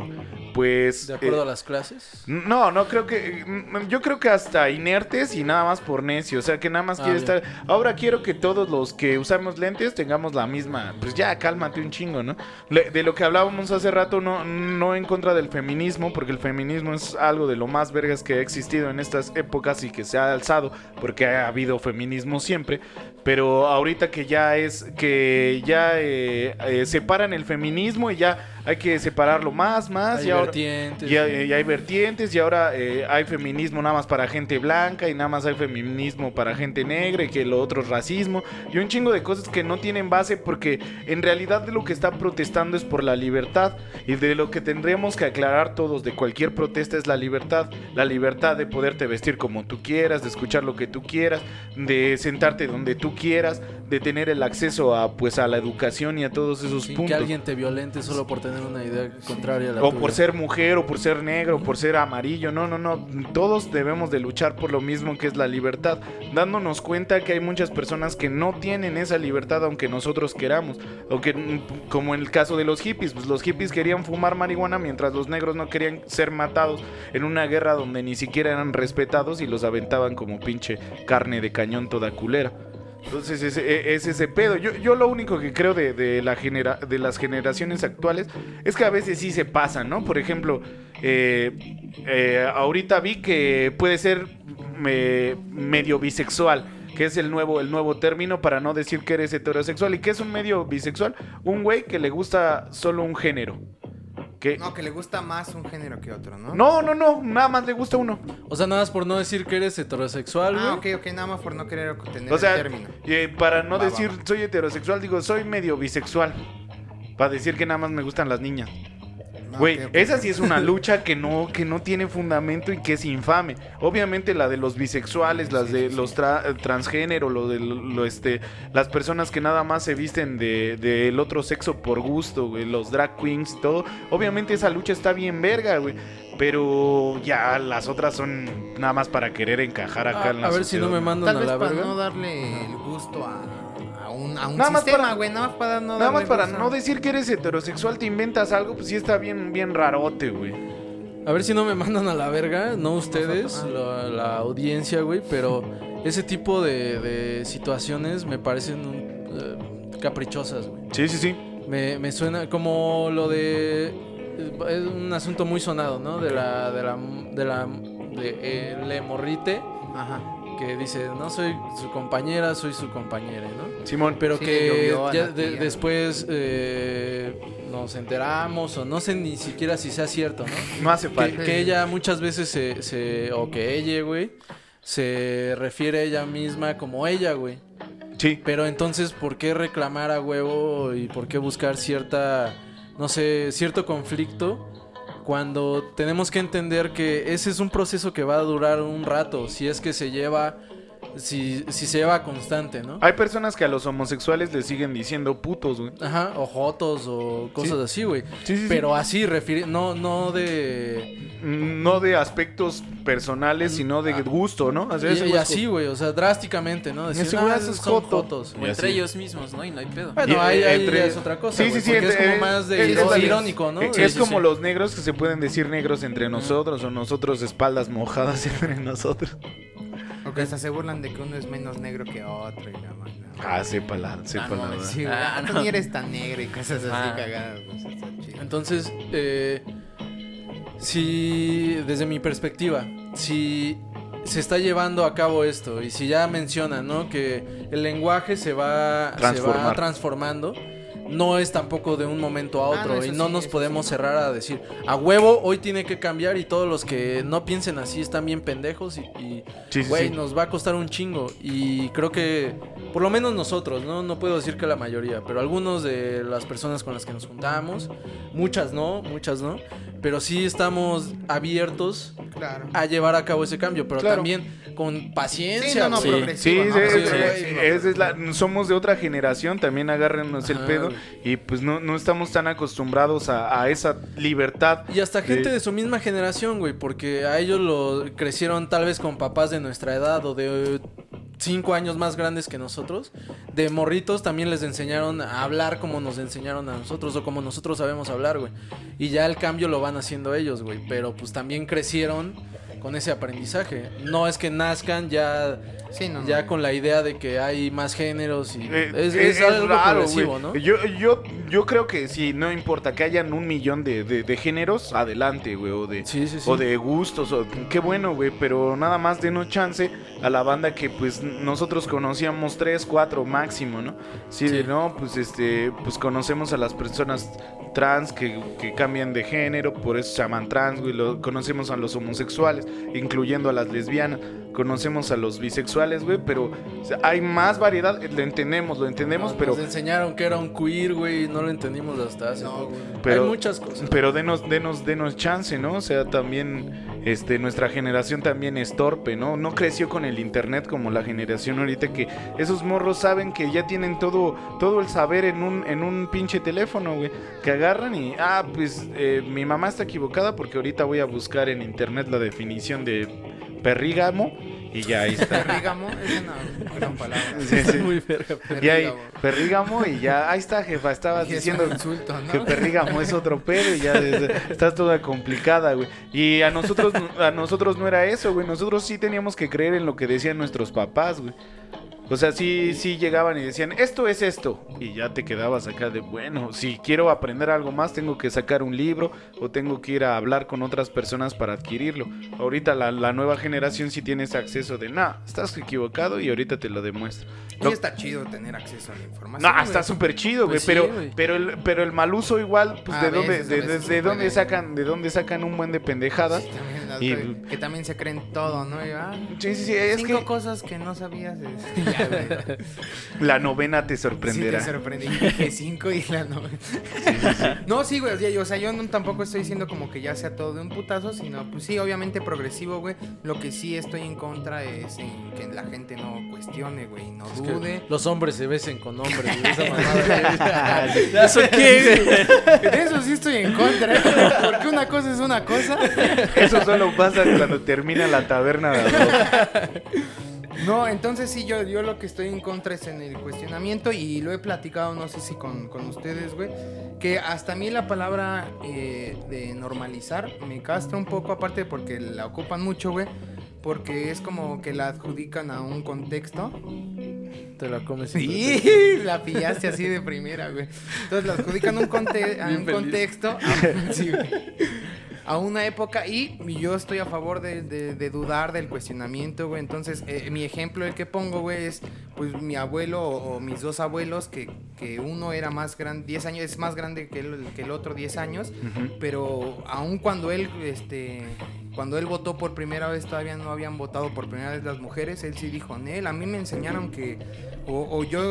pues... De acuerdo eh, a las clases. no, no creo que. mm, Yo creo que hasta inertes y nada más por necio. O sea, que nada más Ah, quiere bien. estar. Ahora quiero que todos los que usamos lentes tengamos la misma. Pues ya, cálmate un chingo, ¿no? Le- de lo que hablábamos hace rato, no, no en contra del feminismo, porque el feminismo es algo de lo más vergas que ha existido en estas épocas y que se ha alzado, porque ha habido feminismo siempre. Pero ahorita que ya es. que ya eh, eh, separan el feminismo y ya hay que separarlo más, más. Hay y ahora- vertientes. y hay, y hay vertientes y ahora eh, hay feminismo nada más para gente blanca y nada más hay feminismo para gente negra y que lo otro es racismo y un chingo de cosas que no tienen base porque en realidad de lo que está protestando es por la libertad y de lo que tendremos que aclarar todos de cualquier protesta es la libertad, la libertad de poderte vestir como tú quieras, de escuchar lo que tú quieras, de sentarte donde tú quieras, de tener el acceso a pues a la educación y a todos esos Sin puntos. que alguien te violente solo por tener una idea contraria a la O tuya. por ser mujer, o por ser negro, o por ser amarillo. No, no, no. Todos debemos de luchar por lo mismo que es la libertad. Dándonos cuenta que hay muchas personas que no tienen esa libertad aunque nosotros queramos. Aunque, mm, como en el caso de los hippies, pues los hippies querían fumar marihuana mientras los negros no querían ser matados en una guerra donde ni siquiera eran respetados y los aventaban como pinche carne de cañón toda culera. Entonces es, ese pedo. Yo, yo lo único que creo de, de la genera, de las generaciones actuales es que a veces sí se pasan, ¿no? Por ejemplo, eh, eh, ahorita vi que puede ser eh, medio bisexual, que es el nuevo, el nuevo término para no decir que eres heterosexual. ¿Y qué es un medio bisexual? Un güey que le gusta solo un género. Que... No, que le gusta más un género que otro, ¿no? No, no, no, nada más le gusta uno. O sea, nada más por no decir que eres heterosexual, güey. Ah, ok, ok, nada más por no querer tener O sea, el término. eh, para no Va, va, decir va. soy heterosexual, digo soy medio bisexual. Para decir que nada más me gustan las niñas. Güey, esa sí es una lucha que no, que no tiene fundamento y que es infame. Obviamente la de los bisexuales, las de los tra- eh, transgénero, lo de lo, este, las personas que nada más se visten de- del otro sexo por gusto, güey, los drag queens y todo. Obviamente esa lucha está bien verga, güey. Pero ya las otras son nada más para querer encajar acá Ah, en la a ver si no me mandan Tal a vez la para verga. no darle el gusto a un, a un Nada más sistema, güey. Nada más para no Nada más para no decir que eres heterosexual, te inventas algo, pues sí está bien, bien rarote, güey. A ver si no me mandan a la verga, no ustedes, la, la audiencia, güey, pero ese tipo de, de situaciones me parecen un- eh, caprichosas, güey. Sí, sí, sí. Me, me suena como lo de... Es un asunto muy sonado, ¿no? De la... De la... De la... De eh, Le Morrite, Ajá. Que dice, no soy su compañera, soy su compañera, ¿no? Simón. Pero Sí, que ya la de- tía. después eh, nos enteramos o no sé ni siquiera si sea cierto, ¿no? No hace que ella muchas veces se, se- o que ella, güey, se refiere a ella misma como ella, güey. Sí. Pero entonces, ¿por qué reclamar a huevo y por qué buscar cierta, no sé, cierto conflicto? Cuando tenemos que entender que ese es un proceso que va a durar un rato, si es que se lleva, si, si se lleva constante, ¿no? Hay personas que a los homosexuales les siguen diciendo putos, güey. Ajá, o jotos o cosas Sí. así, güey. Sí, sí, sí. Pero así, refiere, no, no de... No de aspectos personales, sino de gusto, ¿no? O sea, ese Y, así, güey, o sea, drásticamente, ¿no? Decir, "Ah, esos son joto". jotos. O entre ellos mismos, ¿no? Y no hay pedo. Bueno, Y, ahí, ahí entre- ya es otra cosa, Sí, sí, sí, porque es como más de es- iro- es- irónico, ¿no? Es, como sí. los negros que se pueden decir negros entre nosotros o nosotros espaldas mojadas entre nosotros. O que hasta se burlan de que uno es menos negro que otro y la madre. Ah, Ah, no, ¿verdad? Sí. Ah, Ah, tú no. ni eres tan negro y cosas así Ah. cagadas. pues. Entonces, eh, si desde mi perspectiva, si se está llevando a cabo esto y si ya menciona, ¿no? Que el lenguaje se va, se va transformando. No es tampoco de un momento a Ah, otro no, y no sí, nos podemos sí. cerrar a decir a huevo hoy tiene que cambiar y todos los que no piensen así están bien pendejos y, y Sí, sí, Güey, sí. nos va a costar un chingo. Y creo que, por lo menos nosotros, ¿no? No puedo decir que la mayoría, pero algunos de las personas con las que nos juntamos, muchas no, muchas no, pero sí estamos abiertos Claro. a llevar a cabo ese cambio, pero Claro. también con paciencia. Sí, no, no, güey. progresivo. Sí, ¿no? sí, Sí, es- güey. es- es la- somos de otra generación, también agárrenos el pedo y pues no, no estamos tan acostumbrados a, a esa libertad. Y hasta gente de- de su misma generación, güey, porque a ellos lo crecieron tal vez con papás de nuestra edad o de eh, cinco años más grandes que nosotros. De morritos también les enseñaron a hablar como nos enseñaron a nosotros o como nosotros sabemos hablar, güey. Y ya el cambio lo van haciendo ellos, güey. Pero pues también crecieron con ese aprendizaje. No es que nazcan ya, Sí, no, no. ya con la idea de que hay más géneros y Eh, es, es, es algo raro. ¿no? Yo, yo, yo creo que sí, no importa que hayan un millón de, de- de géneros, adelante, güey, o de, Sí, sí, sí. o de gustos, o qué bueno, güey, pero nada más denos chance a la banda que pues nosotros conocíamos tres, cuatro máximo, ¿no? Sí, Sí. de no, pues este, pues conocemos a las personas trans que, que cambian de género, por eso se llaman trans, güey, lo, conocemos a los homosexuales, incluyendo a las lesbianas, conocemos a los bisexuales, güey, pero o sea, hay más variedad, lo entendemos, lo entendemos, Nos- pero... Nos enseñaron que era un queer, güey, no lo entendimos hasta hace No, poco. güey. Pero- Hay muchas cosas. Pero denos, denos, denos chance, ¿no? O sea, también, este, nuestra generación también es torpe, ¿no? No creció con el internet como la generación ahorita que esos morros saben que ya tienen todo, todo el saber en un, en un pinche teléfono, güey. Que agarran y, ah, pues, eh, mi mamá está equivocada porque ahorita voy a buscar en internet la definición de perrígamo y ya ahí está. Perrígamo es una gran palabra. Sí, sí. Muy verga. Y ahí, Perrígamo. perrígamo y ya, ahí está, jefa, estabas Y diciendo insulto, ¿no? que perrígamo es otro pedo y ya desde- estás toda complicada, güey. Y a nosotros, a nosotros no era eso, güey. Nosotros sí teníamos que creer en lo que decían nuestros papás, güey. O sea, sí, sí llegaban y decían, esto es esto. Y ya te quedabas acá de, bueno, si quiero aprender algo más, tengo que sacar un libro o tengo que ir a hablar con otras personas para adquirirlo. Ahorita la, la nueva generación sí tiene ese acceso de, nah, estás equivocado y ahorita te lo demuestro. Lo- está chido tener acceso a la información. no, está súper chido, güey, Pues sí, pero, güey. pero, el, pero el mal uso igual, pues A de dónde, veces, de, de- dónde puede. sacan, de dónde sacan un buen de pendejadas. Sí, también Y- que también se creen todo, ¿no? Y, ah, Sí, sí, sí, es cinco que cosas que no sabías. de- Ya, güey. la novena te Sí, sorprenderá. te sorprendí. Dije cinco y la no. No, sí, güey. o sea, yo- no, tampoco estoy diciendo como que ya sea todo de un putazo, sino, pues sí, obviamente progresivo, güey. Lo que sí estoy en contra es en que la gente no cuestione, güey, no Es los hombres se besen con hombres, esa mamada. ¿Eso qué? De eso sí estoy en contra, ¿eh? porque una cosa es una cosa. Eso solo pasa cuando termina la taberna de. No, entonces sí, yo, yo lo que estoy en contra es en el cuestionamiento y lo he platicado, no sé si con, con ustedes, güey, que hasta a mí la palabra eh, de normalizar me castra un poco, aparte porque la ocupan mucho, güey, porque es como que la adjudican a un contexto. Te la comes. Sí, la pillaste así de primera, güey. Entonces la adjudican un conte- a un feliz. contexto, a, sí, güey. a una época y yo estoy a favor de, de- de dudar del cuestionamiento, güey. Entonces, eh, mi ejemplo, el que pongo, güey, es pues mi abuelo o, o mis dos abuelos, que, que uno era más grande, 10 años, es más grande que el, que el otro 10 años, pero aun cuando él, este, cuando él votó por primera vez, todavía no habían votado por primera vez las mujeres, él sí dijo, Nel, a mí me enseñaron que, o, o yo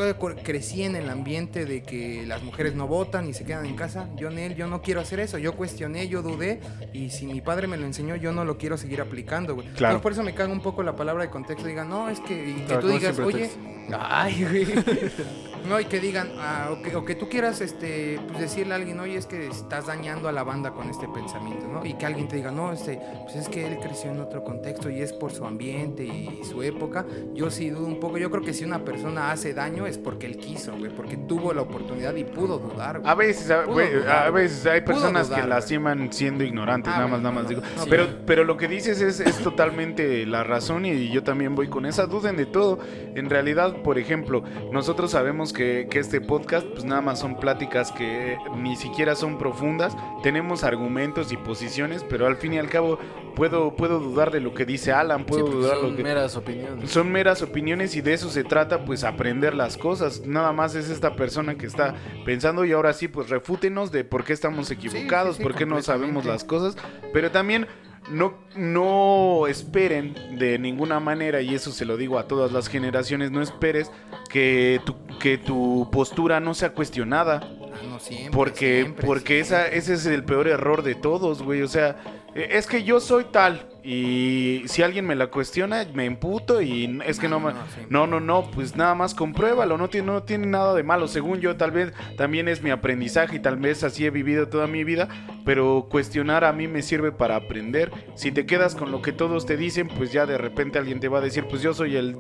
crecí en el ambiente de que las mujeres no votan y se quedan en casa, yo Nel, yo no quiero hacer eso, yo cuestioné, yo dudé, y si mi padre me lo enseñó, yo no lo quiero seguir aplicando, güey. Claro. Entonces, por eso me caga un poco la palabra de contexto, diga, no, es que, y que Claro, tú digas, oye, ay, güey. No, y que digan, ah, o, que, o que tú quieras este, pues decirle a alguien, oye, es que estás dañando a la banda con este pensamiento, ¿no? Y que alguien te diga, no, este, pues es que él creció en otro contexto y es por su ambiente y su época. Yo sí dudo un poco. Yo creo que si una persona hace daño es porque él quiso, güey, porque tuvo la oportunidad y pudo dudar, güey. A veces, a, dudar, veces hay personas dudar, que lastiman siendo ignorantes, Ah, nada más, nada más no, digo. no, pero, sí. pero lo que dices es, es totalmente la razón y yo también voy con esa. Duden de todo. En realidad, por ejemplo, nosotros sabemos que, que este podcast, pues nada más son pláticas que ni siquiera son profundas. Tenemos argumentos y posiciones, pero al fin y al cabo puedo, puedo dudar de lo que dice Alan, Sí, puedo porque dudar son lo que... meras opiniones. Son meras opiniones y de eso se trata, pues aprender las cosas. Nada más es esta persona que está pensando y ahora sí, pues refútenos de por qué estamos equivocados, sí, por qué no sabemos las cosas. Pero también no, no esperen de ninguna manera, y eso se lo digo a todas las generaciones, no esperes que tu, que tu postura no sea cuestionada. Ah, no, siempre, Porque, siempre, porque siempre. esa, ese es el peor error de todos, güey. O sea, eh, es que yo soy tal. Y si alguien me la cuestiona, me emputo y es que no, No, me- no, sí. no, no, no, pues nada más compruébalo, no tiene, no tiene nada de malo. Según yo, tal vez también es mi aprendizaje y tal vez así he vivido toda mi vida, pero cuestionar a mí me sirve para aprender. Si te quedas con lo que todos te dicen, pues ya de repente alguien te va a decir, pues yo soy el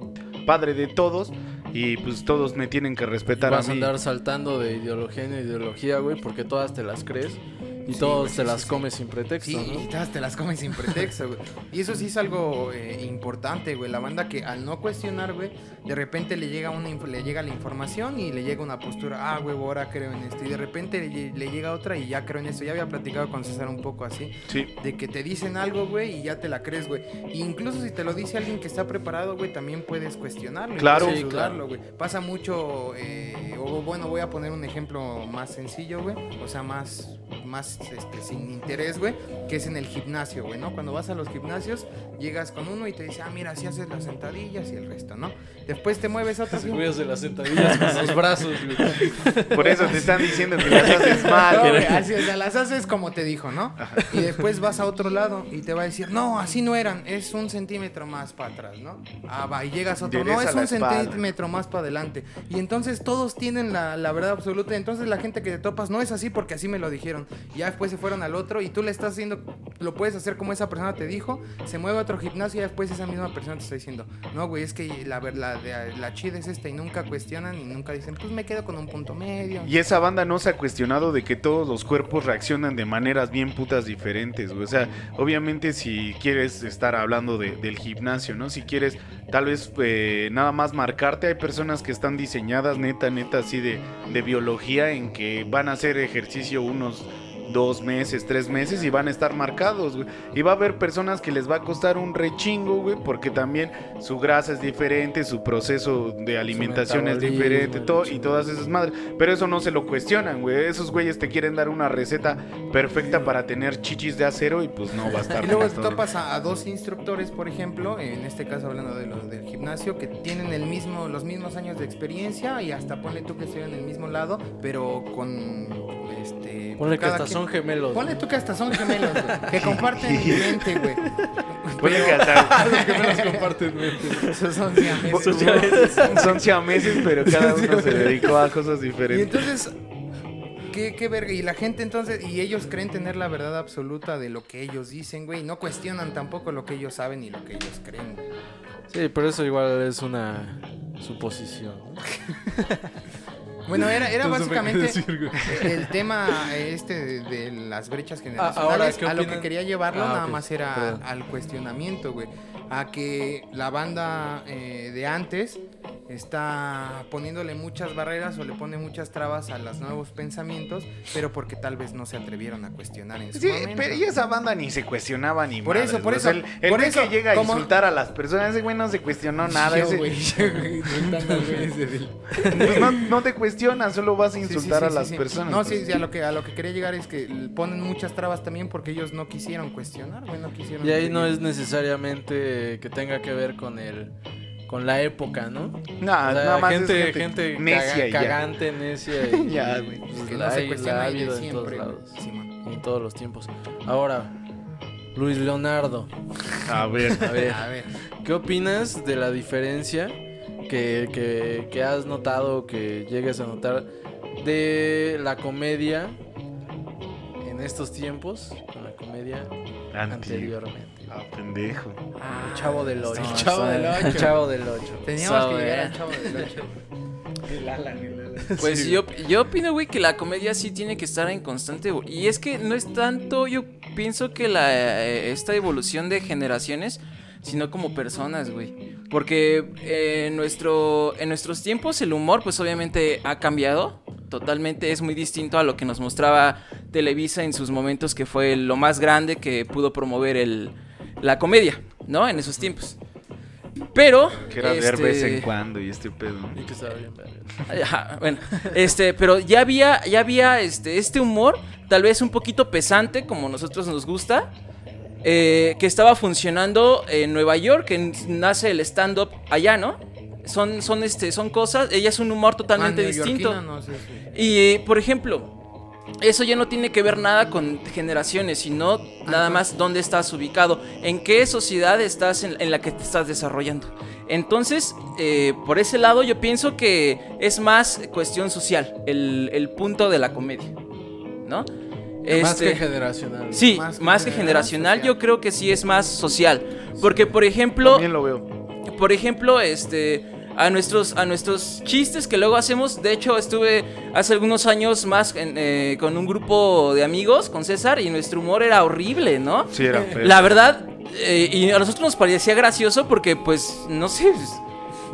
padre de todos y pues todos me tienen que respetar Vas a a andar saltando de ideología en ideología, güey, porque todas te las crees y Sí, todos güey, te sí, las sí, sin pretexto, Sí, y todas te las comes sin pretexto, güey. Y eso sí es algo eh, importante, güey. La banda que al no cuestionar, güey, de repente le llega una inf- le llega la información y le llega una postura, ah, güey, ahora creo en esto. Y de repente le, lle- le llega otra y ya creo en esto. Ya había platicado con César un poco así. Sí. De que te dicen algo, güey, y ya te la crees, güey. E incluso si te lo dice alguien que está preparado, güey, también puedes cuestionarlo. Claro. puedes dudarlo, güey. Pasa mucho, eh, o bueno, voy a poner un ejemplo más sencillo, güey. O sea, más, más este, sin interés, güey. Que es en el gimnasio, güey, ¿no? Cuando vas a los gimnasios, llegas con uno y te dice, ah, mira, si haces las sentadillas y el resto, ¿no? Después te mueves a otro. Te cuidas de las sentadillas con los brazos, güey. Por eso te están diciendo que las haces mal. No, güey. así, o sea, las haces como te dijo, ¿no? Y después vas a otro lado y te va a decir, no, así no eran, es un centímetro más para atrás, ¿no? Ah, va, y llegas a otro, no, Endereza es un espalda. centímetro más para adelante. Y entonces todos tienen la, la verdad absoluta. Entonces la gente que te topas no es así porque así me lo dijeron. Y ya después se fueron al otro y tú le estás haciendo, lo puedes hacer como esa persona te dijo, se mueve a otro gimnasio y después esa misma persona te está diciendo, no, güey, es que la, la, de- la chida es esta y nunca cuestionan y nunca dicen, pues me quedo con un punto medio. Y esa banda no se ha cuestionado de que todos los cuerpos reaccionan de maneras bien putas diferentes, güey. O sea, obviamente si quieres estar hablando de- del gimnasio, ¿no? Si quieres tal vez eh, nada más marcarte, hay personas que están diseñadas neta, neta, así de, de biología en que van a hacer ejercicio unos dos meses, tres meses y van a estar marcados, güey. Y va a haber personas que les va a costar un rechingo, güey, porque también su grasa es diferente, su proceso de alimentación es diferente, todo, y todas esas madres. Pero eso no se lo cuestionan, güey. Esos güeyes te quieren dar una receta perfecta para tener chichis de acero y pues no va a estar. Y luego te topas a, a dos instructores, por ejemplo, en este caso hablando de los del gimnasio, que tienen el mismo, los mismos años de experiencia y hasta ponle tú que estén en el mismo lado, pero con este. Ponle que cada hasta quien- son gemelos. Ponle tú que hasta son gemelos, güey, que comparten mente, güey. Ponle que hasta- Los gemelos comparten mente. Esos son siameses. Son siameses. son siameses, pero cada uno se dedicó a cosas Y diferentes. entonces, ¿qué, qué verga? Y la gente entonces, y ellos creen tener la verdad absoluta de lo que ellos dicen, güey. y No cuestionan tampoco lo que ellos saben y lo que ellos creen, güey. Sí, pero eso igual es una suposición. ¿no? Bueno, era, era básicamente decir, el tema este de, de las brechas Ah, ahora, generacionales. ¿qué a lo que quería llevarlo Ah, nada más era perdón. al cuestionamiento, güey. A que la banda eh, de antes está poniéndole muchas barreras o le pone muchas trabas a los nuevos pensamientos, pero porque tal vez no se atrevieron a cuestionar en su Sí, momento. pero y esa banda ni se cuestionaba ni Por madres, eso, por güey. O sea, eso, el, el por eso, que llega a insultar a las personas, ese güey no se cuestionó nada. Yo, ese- güey, yo, pues no, no te cuestionas, solo vas a Sí, sí, insultar sí, a las sí. personas. No, sí, pues. sí, a lo que a lo que quería llegar es que ponen muchas trabas también porque ellos no quisieron cuestionar, güey, no quisieron. Y ahí no es necesariamente que tenga que ver con el con la época, ¿no? No, O sea, nada más es gente, gente, necia caga- cagante, necia. Y, Ya, güey. pues, que la no se cuestiona la en todos lados. Simón. En todos los tiempos. Ahora, Luis Leonardo. A ver. A ver, A ver. ¿qué opinas de la diferencia que, que, que has notado, que llegues a notar de la comedia en estos tiempos, con la comedia anteriormente? Ah, pendejo. El chavo del 8. el Chavo del Ocho. El chavo del 8. Teníamos que llegar al chavo del 8. Pues yo, yo opino, güey, que la comedia sí tiene que estar en constante. Y es que no es tanto, yo pienso que la, eh, esta evolución de generaciones, sino como personas, güey. Porque eh, en, nuestro, en nuestros tiempos el humor, pues obviamente ha cambiado. Totalmente es muy distinto a lo que nos mostraba Televisa en sus momentos, que fue lo más grande que pudo promover el, la comedia, ¿no? En esos tiempos. Pero. Que era ver este, vez en cuando y este pedo. Y que estaba bien. Ajá, bueno, este, pero ya había, ya había este, este humor, tal vez un poquito pesante, como nosotros nos gusta, eh, que estaba funcionando en Nueva York, que nace el stand-up allá, ¿no? Son, son, este, son cosas, ella es un humor totalmente Ah, distinto. no sé si- Y, eh, por ejemplo, eso ya no tiene que ver nada con generaciones, sino nada más dónde estás ubicado, en qué sociedad estás en, en la que te estás desarrollando. Entonces, eh, por ese lado yo pienso que es más cuestión social, el, el punto de la comedia, ¿no? Más Este- que generacional. Sí, Más más, que generacional, yo creo que sí es más social. Porque, por ejemplo, También lo veo. por ejemplo, este a nuestros a nuestros chistes que luego hacemos. De hecho, estuve hace algunos años más en, eh, con un grupo de amigos con César y nuestro humor era horrible, ¿no? Sí, era feo. La verdad, eh, y a nosotros nos parecía gracioso porque, pues, no sé.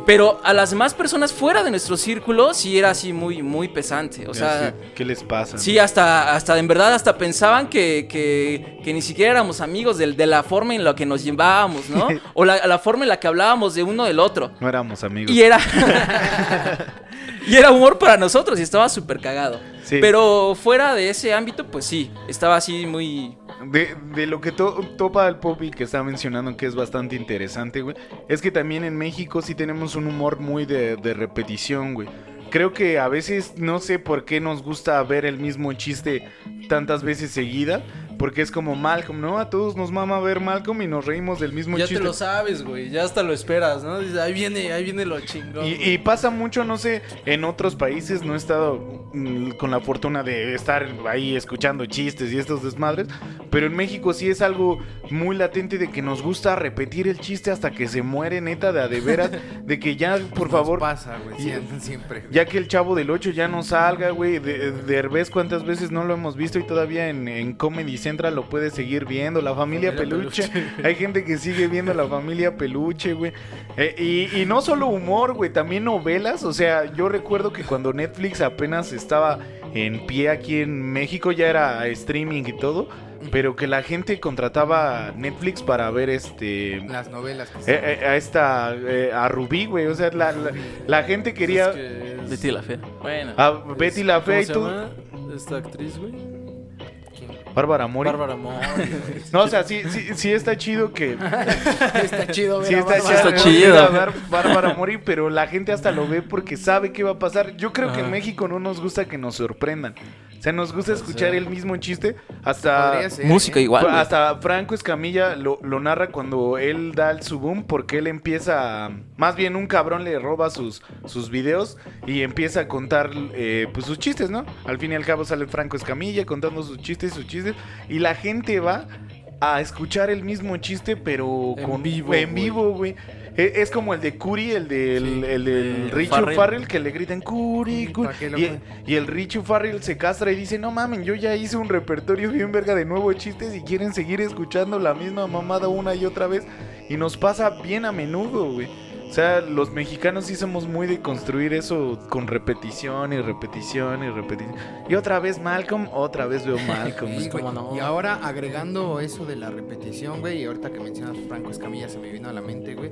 Pero a las demás personas fuera de nuestro círculo sí era así muy, muy pesante. O sea, Sí, ¿Qué les pasa? Sí, hasta, hasta en verdad, hasta pensaban que, que, que ni siquiera éramos amigos de, de la forma en la que nos llevábamos, ¿no? O la, la forma en la que hablábamos de uno del otro. No éramos amigos. Y era. y era humor para nosotros y estaba súper cagado. Sí. Pero fuera de ese ámbito, pues sí, estaba así muy. De, de lo que to- topa el Poppy que está mencionando que es bastante interesante, güey, es que también en México sí tenemos un humor muy de, de repetición, güey. Creo que a veces no sé por qué nos gusta ver el mismo chiste tantas veces seguida, porque es como Malcolm, ¿no? A todos nos mama ver Malcolm y nos reímos del mismo Ya chiste. te lo sabes, güey. Ya hasta lo esperas, ¿no? Ahí viene, ahí viene lo chingón. Y, pasa mucho, no sé, en otros países no he estado mm, con la fortuna de estar ahí escuchando chistes y estos desmadres, pero en México sí es algo muy latente de que nos gusta repetir el chiste hasta que se muere, neta, de a de veras, de que ya, por Nos favor, pasa, güey. Siempre, ya que el chavo del 8 ya no salga, güey, de, de Herbés cuántas veces no lo hemos visto y todavía en, en Comedy Central lo puedes seguir viendo, la familia, Familia peluche. Peluche. Hay gente que sigue viendo la familia peluche, güey. Eh, y, y no solo humor, güey, también novelas. O sea, yo recuerdo que cuando Netflix apenas estaba en pie aquí en México, ya era streaming y todo. Pero que la gente contrataba Netflix para ver este. Las novelas que eh, eh, a esta. eh, a Rubí, güey. O sea, la, la, la gente quería. Es que es- Betty la Fea. Bueno. A Betty la ¿Cómo Fea y se tú. llama esta actriz, güey? Bárbara Mori. Bárbara Mori. güey. No, o sea, sí, sí, sí está chido que. Está chido, ver Sí, a está, Bárbara. Está chido, ver Bárbara Mori, pero la gente hasta lo ve porque sabe qué va a pasar. Yo creo que en. México no nos gusta que nos sorprendan. O sea, nos gusta Puede escuchar ser. el mismo chiste. Hasta, ser, Música ¿eh? igual. güey. hasta Franco Escamilla lo, lo narra cuando él da el su boom porque él empieza... Más bien un cabrón le roba sus, sus videos y empieza a contar eh, pues sus chistes, ¿no? Al fin y al cabo sale Franco Escamilla contando sus chistes, sus chistes. Y la gente va a escuchar el mismo chiste, pero En con vivo, en güey. vivo, güey. E- Es como el de Curi, el del, Sí, el del de Richie Farrell. Farrell, que le gritan Curi, Curi. ¿Para qué lo Y, y el Richie Farrell se castra y dice, no mamen, yo ya hice un repertorio bien verga de nuevos chistes y quieren seguir escuchando la misma mamada una y otra vez. Y nos pasa bien a menudo, güey. O sea, los mexicanos sí somos muy de construir eso con repetición y repetición y repetición. Y otra vez Malcolm, otra vez veo Malcolm. Güey. no. Y ahora agregando eso de la repetición, güey, y ahorita que mencionas Franco Escamilla se me vino a la mente, güey.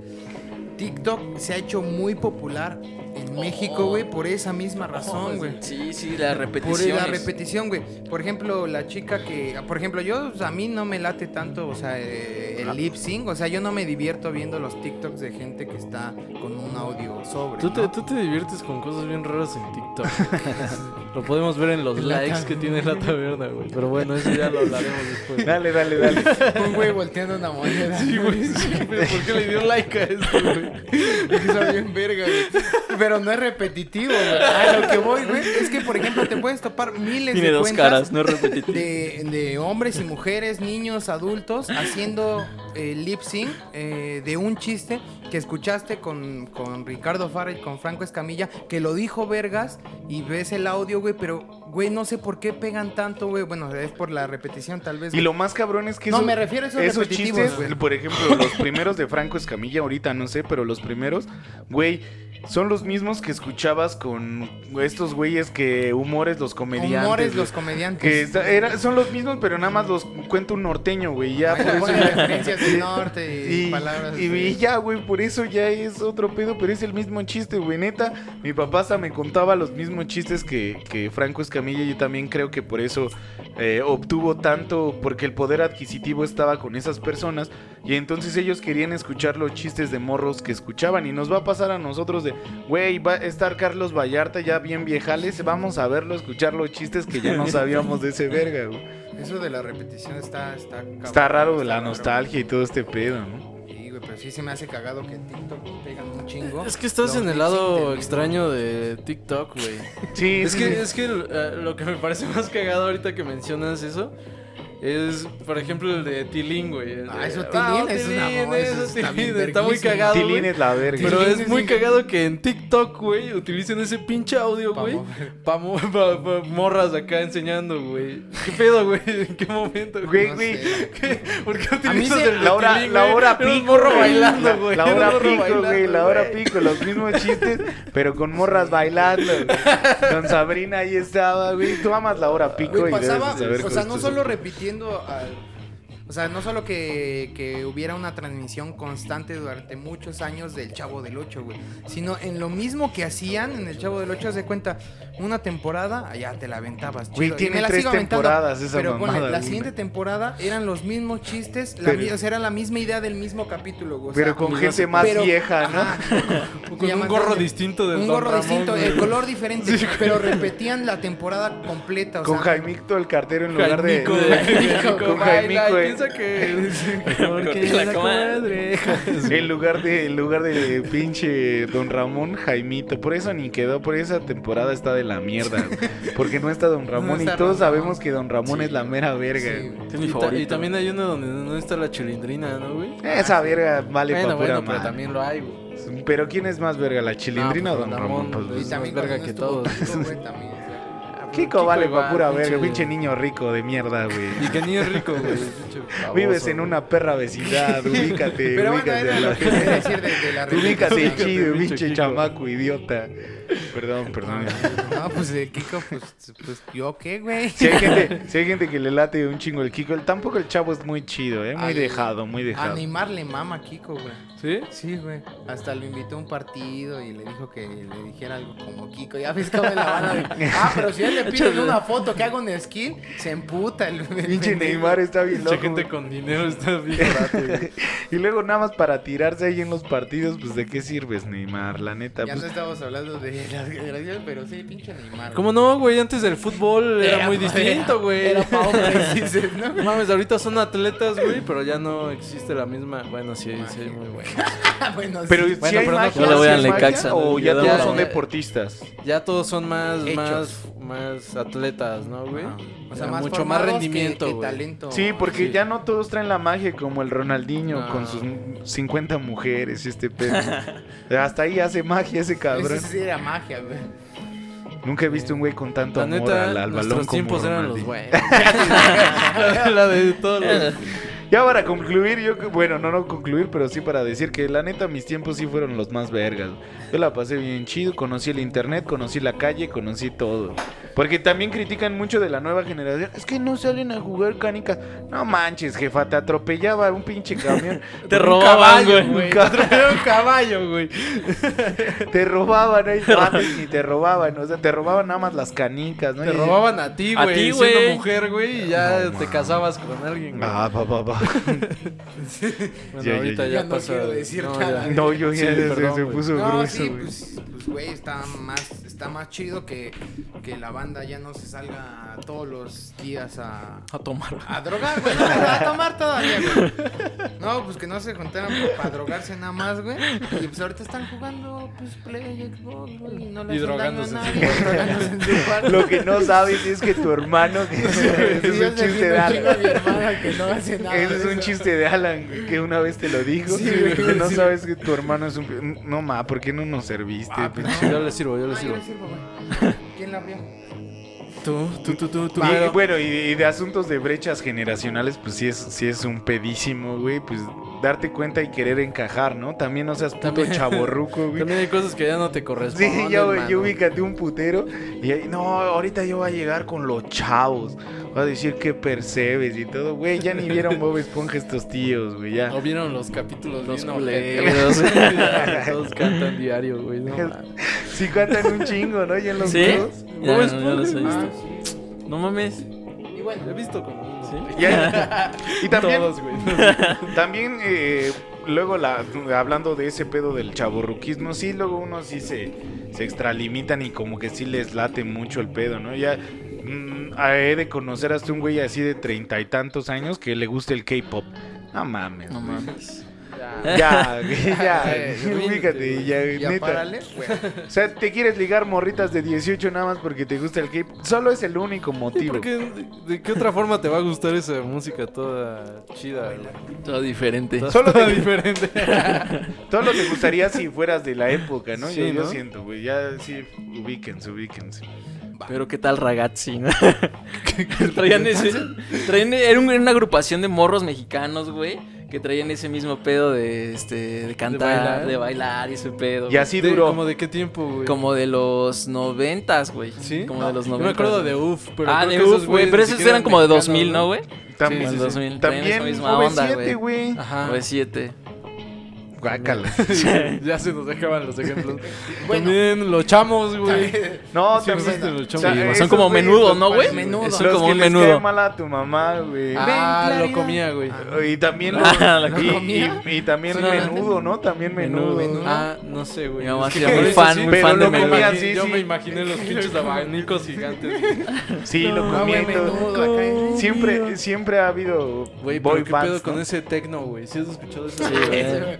TikTok se ha hecho muy popular en México, güey, por esa misma razón, güey. Sí, sí, la Por repetición. la repetición, güey. Por ejemplo, la chica que. Por ejemplo, yo. a mí no me late tanto, o sea, eh, el lip sync. O sea, yo no me divierto viendo los TikToks de gente que está con un audio sobre. Tú te, ¿no? tú te diviertes con cosas bien raras en TikTok. lo podemos ver en los likes que tiene la taberna, güey. Pero bueno, eso ya lo hablaremos después. Dale, dale, dale. Un güey volteando una moneda. Sí, güey, sí, pero ¿por qué le dio like a esto, güey? Está bien verga, güey. Pero no es repetitivo, güey. A lo que voy, güey, es que, por ejemplo, te puedes topar miles Tiene de dos cuentas caras, no es repetitivo. de, de hombres y mujeres, niños, adultos, haciendo eh, lip sync eh, de un chiste que escuchaste con, con Ricardo Farra y con Franco Escamilla, que lo dijo Vergas, y ves el audio, güey, pero, güey, no sé por qué pegan tanto, güey. Bueno, es por la repetición, tal vez. Y lo más cabrón es que No, esos- me refiero a esos chistes, güey. por ejemplo, los primeros de Franco Escamilla, ahorita no sé, pero los primeros, güey, son los mismos que escuchabas con estos güeyes que humores los comediantes. Humores los comediantes. Que está- era- son los mismos, pero nada más los cuenta un norteño, güey. Ya por eso ponen ya- referencias del norte y, y, palabras. y ya, güey, por eso ya es otro pedo, pero es el mismo chiste, güey. Neta, mi papá hasta me contaba los mismos chistes que, que Franco Escamilla. Y Yo también creo que por eso eh, obtuvo tanto, porque el poder adquisitivo estaba con esas personas. Y entonces ellos querían escuchar los chistes de morros que escuchaban. Y nos va a pasar a nosotros de, güey, va a estar Carlos Vallarta ya bien viejales. Vamos a verlo, escuchar los chistes que ya no sabíamos de ese verga, güey. Eso de la repetición está. Está, Está raro está la raro. nostalgia y todo este pedo, ¿no? Güey, pero sí se me hace cagado que en TikTok pegan un chingo. Es que estás en el lado extraño de TikTok, güey. Sí, Es sí, que, es que eh, lo que me parece más cagado ahorita que mencionas eso es, por ejemplo, el de Tilín, güey. Ah, eso Tilín es una eso eso está bien está muy cagado, Tilín güey. es la verga. Pero Tilín es es muy cagado que en TikTok, güey, utilicen ese pinche audio, Pa' güey. mover. Pa, mo- pa- pa- morras acá enseñando, güey. ¿Qué pedo, güey? ¿En qué momento, Güey, No güey. ¿Por qué A mí utilizas se- el de La hora, Tilín, la hora un pico. morro bailando, La- güey. La, hora pico, güey. La hora pico. Los mismos chistes, pero con morras bailando. güey. Con Sabrina ahí estaba, güey. Tú amas la hora pico Güey, y pasaba, o sea, no solo eso. Repitiendo al... O sea, no solo que, que hubiera una transmisión constante durante muchos años del Chavo del 8, güey. Sino en lo mismo que hacían en el Chavo del 8, haz de cuenta, una temporada, allá te la aventabas. Güey, chido. Y tiene la tres sigo temporadas esa Pero ponle, mamada, la güey. siguiente temporada eran los mismos chistes, la Pero- o sea, era la misma idea del mismo capítulo, güey. o Pero sea, con gente más pero- vieja, ¿no? ajá, Con un gorro distinto del Un Don gorro Ramón, distinto, güey. el color diferente, pero repetían la temporada completa, o Con sea, Jaimito el cartero en lugar de. Jaimico, güey. Jaimico, con Jaimico, que... Porque la la comadre. comadre. En lugar de, en lugar de pinche Don Ramón, Jaimito. Por eso ni quedó, por esa temporada está de la mierda. Porque no está Don Ramón está y todos Ramón. sabemos que Don Ramón Sí, es la mera verga. sí, güey. güey. Es mi Y, ta- favorito. y también hay uno donde no está la chilindrina, ¿no, güey? Esa verga vale bueno, pa' pura bueno, pero madre. también lo hay, güey. Pero ¿quién es más verga, la chilindrina No, o pues, Don Don Ramón? Ramón, Pues, Y es también más verga que todos. Güey, también, Kiko Kiko vale igual, pa' pura verga, pinche niño rico de mierda, güey. Y que ni es rico, güey. Vives en una perra vecindad, ubícate, Pero bueno, ubícate. era a la- lo que quería decir de, de la Ubícate chido, pinche chamaco idiota. Perdón, perdón. No, pues de Kiko, pues, pues yo qué, güey. Si hay, gente, si hay gente que le late un chingo el Kiko, el, tampoco el chavo es muy chido, ¿eh? Muy Al- dejado, muy A dejado. Neymar le mama a Kiko, güey. ¿Sí? Sí, güey. Hasta lo invitó a un partido y le dijo que le dijera algo como Kiko. Ya ves cómo la van a Ah, pero si él le piden una foto que haga un skill, se emputa el el Pinche. Neymar está bien Mucha loco. gente con dinero está bien barato. Y luego nada más para tirarse ahí en los partidos, pues ¿de qué sirves, Neymar? La neta, Ya pues... no estamos hablando de generaciones, pero sí, pinche Neymar. ¿Cómo no, güey? Antes del fútbol era, muy distinto, güey. Era pa' hombres, dices, ¿no? No mames, ahorita son atletas, güey, pero ya no existe la misma. Bueno, sí, sí, muy bueno. bueno, sí. Pero Bueno, hay pero no- magia, no ¿sí magia? Necaxa, o ya todos son deportistas. Ya todos son más, Hechos. más, más atletas, ¿no, güey? Ajá. O sea, más mucho más que- rendimiento, que güey. talento. Sí, porque Sí. ya no todos traen la magia como el Ronaldinho No. con sus 50 mujeres y este pedo. Hasta ahí hace magia ese cabrón. Eso sí era magia, güey. Nunca he visto un güey con tanto La amor neta, al, al balón nuestros como tiempos eran los Ronaldinho. la, la de todos los... Ya para concluir, yo, bueno, no, no concluir, pero sí para decir que la neta mis tiempos sí fueron los más vergas. Yo la pasé bien chido, conocí el internet, conocí la calle, conocí todo. Porque también critican mucho de la nueva generación. Es que no salen a jugar canicas. No manches, jefa, te atropellaba un pinche camión. Te Un robaban, caballo, güey. un ca- Era un caballo, güey. Te robaban, ahí ni te robaban, o sea, te robaban nada más las canicas, ¿no? Te Y- robaban a ti, A güey. ti, siendo güey. mujer, güey, y ya No, te casabas con alguien, güey. Ah, va, va. bueno, ya, ahorita ya, ya, ya. pasó. Ya no quiero decir no, nada. No, yo ya Sí, se, perdón, se güey. puso No, grueso, sí, güey. pues, pues, güey, está más, está más chido que, que la banda ya no se salga todos los días a, A tomar. a drogar, güey. No, a tomar todavía, güey. No, pues que no se juntaran para drogarse nada más, güey. Y pues ahorita están jugando, pues, Play, Xbox, güey. Y no le Y hacen daño a drogándose nadie. drogándose. Lo que no sabes es que tu hermano. Sí, es un chiste que de mi hermana que no hace nada. Ese es un chiste de Alan güey, que una vez te lo dijo. Sí, güey, que no sí. sabes que tu hermano es un. No, ma, ¿por qué no nos serviste? Ah, pues pinche? Yo le sirvo, yo le Ah, yo sirvo. le sirvo, güey. ¿Quién la abrió? Tú, tú, tú, tú, tú. Y, bueno, y, y de asuntos de brechas generacionales, pues sí es, sí es un pedísimo, güey. Pues darte cuenta y querer encajar, ¿no? También no seas puto chaborruco, güey. También hay cosas que ya no te corresponden. Sí, ya, güey, yo ubícate un putero y ahí, no, ahorita yo voy a llegar con los chavos. Va a decir que percebes y todo, güey. Ya ni vieron Bob Esponja estos tíos, güey, ya. ¿O vieron los capítulos Los culeros. Todos cantan diario, güey. No. Sí cantan un chingo, ¿no? Ya en los ¿Sí? Ya, Bob no, ya los he Esponja. visto. No mames. Y bueno, He visto como uno. Y también, Todos, güey. también eh, luego la, hablando de ese pedo del chaborruquismo, sí, luego unos sí se, se extralimitan y como que sí les late mucho el pedo, ¿no? Ya mm, he de conocer hasta un güey así de treinta y tantos años que le guste el K-pop. No mames. No mames. Ya, ya, ubícate, ya, ya neta. párale, güey. O sea, te quieres ligar morritas de 18 nada más porque te gusta el K-pop. Solo es el único motivo. porque ¿de, de qué otra forma te va a gustar esa música toda chida, güey? Todo diferente. Toda- Solo toda te- diferente. Todo te gustaría si fueras de la época, ¿no? Sí, yo, yo ¿no? siento, güey. Ya sí, ubíquense, ubíquense. Pero qué tal ragazzi, ¿no? traían ese, traían, era un- era una agrupación de morros mexicanos, güey, que traían ese mismo pedo de este de cantar, bailar. de bailar, y ese pedo. Y así De- duró. ¿Como de qué tiempo, güey? como de los noventas, güey. ¿Sí? Como de los Yo noventas. me acuerdo de UF, pero ah, de Uf, güey, pero esos eran como de mexicanos, 2000, ¿no, güey? También, Sí, sí, sí. 2000. también misma onda, OV7, güey. Ajá. OV7. Guácala. ya se nos dejaban los ejemplos. Bueno. También los chamos, güey. No, Sí, también. existen los o sea, chamos. Sí, esos son como menudo, ¿no, güey? Menudo. Son Los como que un les menudo. cae mal a tu mamá, güey. Ah, Ven, lo comía, güey. Y también Ah, la y, comía. y- y también Sí. menudo, ¿no? También menudo. Menudo. Ah, no sé, güey. Mi mamá Es que muy fan, sí, muy fan de lo menudo. Yo sí. me imaginé los pinches abanicos gigantes. Sí, lo ¿eh? Siempre, siempre ha habido Güey, boy pero qué bands, pedo con ¿no? ese tecno, güey. ¿Sí has escuchado eso? Sí, güey.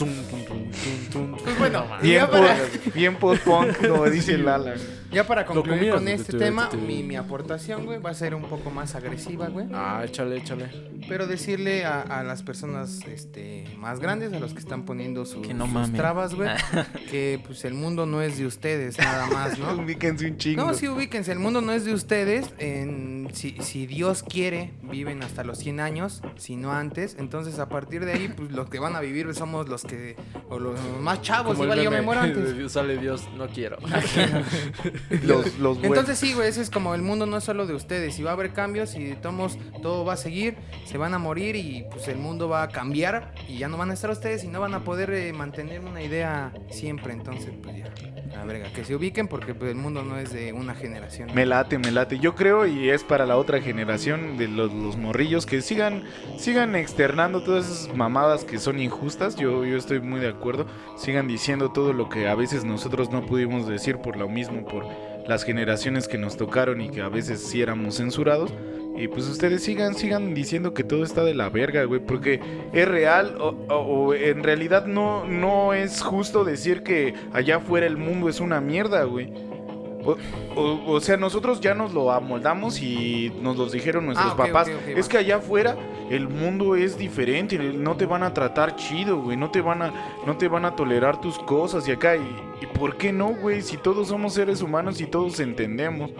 Bueno, Bien, para, bien post-punk, como dice el Alan. Ya para concluir comías, con este tema, mi, mi aportación, güey, va a ser un poco más agresiva, güey. Ah, échale, échale. Pero decirle a, a las personas este, más grandes, a los que están poniendo sus, Que no sus trabas, güey, que pues el mundo no es de ustedes nada más, ¿no? Ubíquense un chingo. No, sí, ubíquense, el mundo no es de ustedes. En, si, si Dios quiere, viven hasta los 100 años, si no antes. Entonces, a partir de ahí, pues los que van a vivir somos los que, o los más chavos, Como el igual yo me muero antes. Sale Dios, no quiero. Los, los. Entonces sí, güey, ese es como el mundo no es solo de ustedes. Si va a haber cambios y tomos, todo va a seguir, se van a morir y pues el mundo va a cambiar y ya no van a estar ustedes y no van a poder eh, mantener una idea siempre. Entonces, pues ya, la verga, que se ubiquen porque pues, el mundo no es de una generación. Me late, me late. Yo creo y es para la otra generación de los, los morrillos que sigan, sigan externando todas esas mamadas que son injustas. Yo, yo estoy muy de acuerdo. Sigan diciendo todo lo que a veces nosotros no pudimos decir por lo mismo, por las generaciones que nos tocaron y que a veces sí éramos censurados. Y pues ustedes sigan, sigan diciendo que todo está de la verga, güey, porque es real o, o- o en realidad no, no es justo decir que allá afuera el mundo es una mierda, güey. O, o- o sea, nosotros ya nos lo amoldamos y nos los dijeron nuestros Ah, papás. es que allá afuera el mundo es diferente, no te van a tratar chido, güey, no te van a, no te van a tolerar tus cosas y acá. ¿Y, y por qué no, güey? Si todos somos seres humanos y todos entendemos.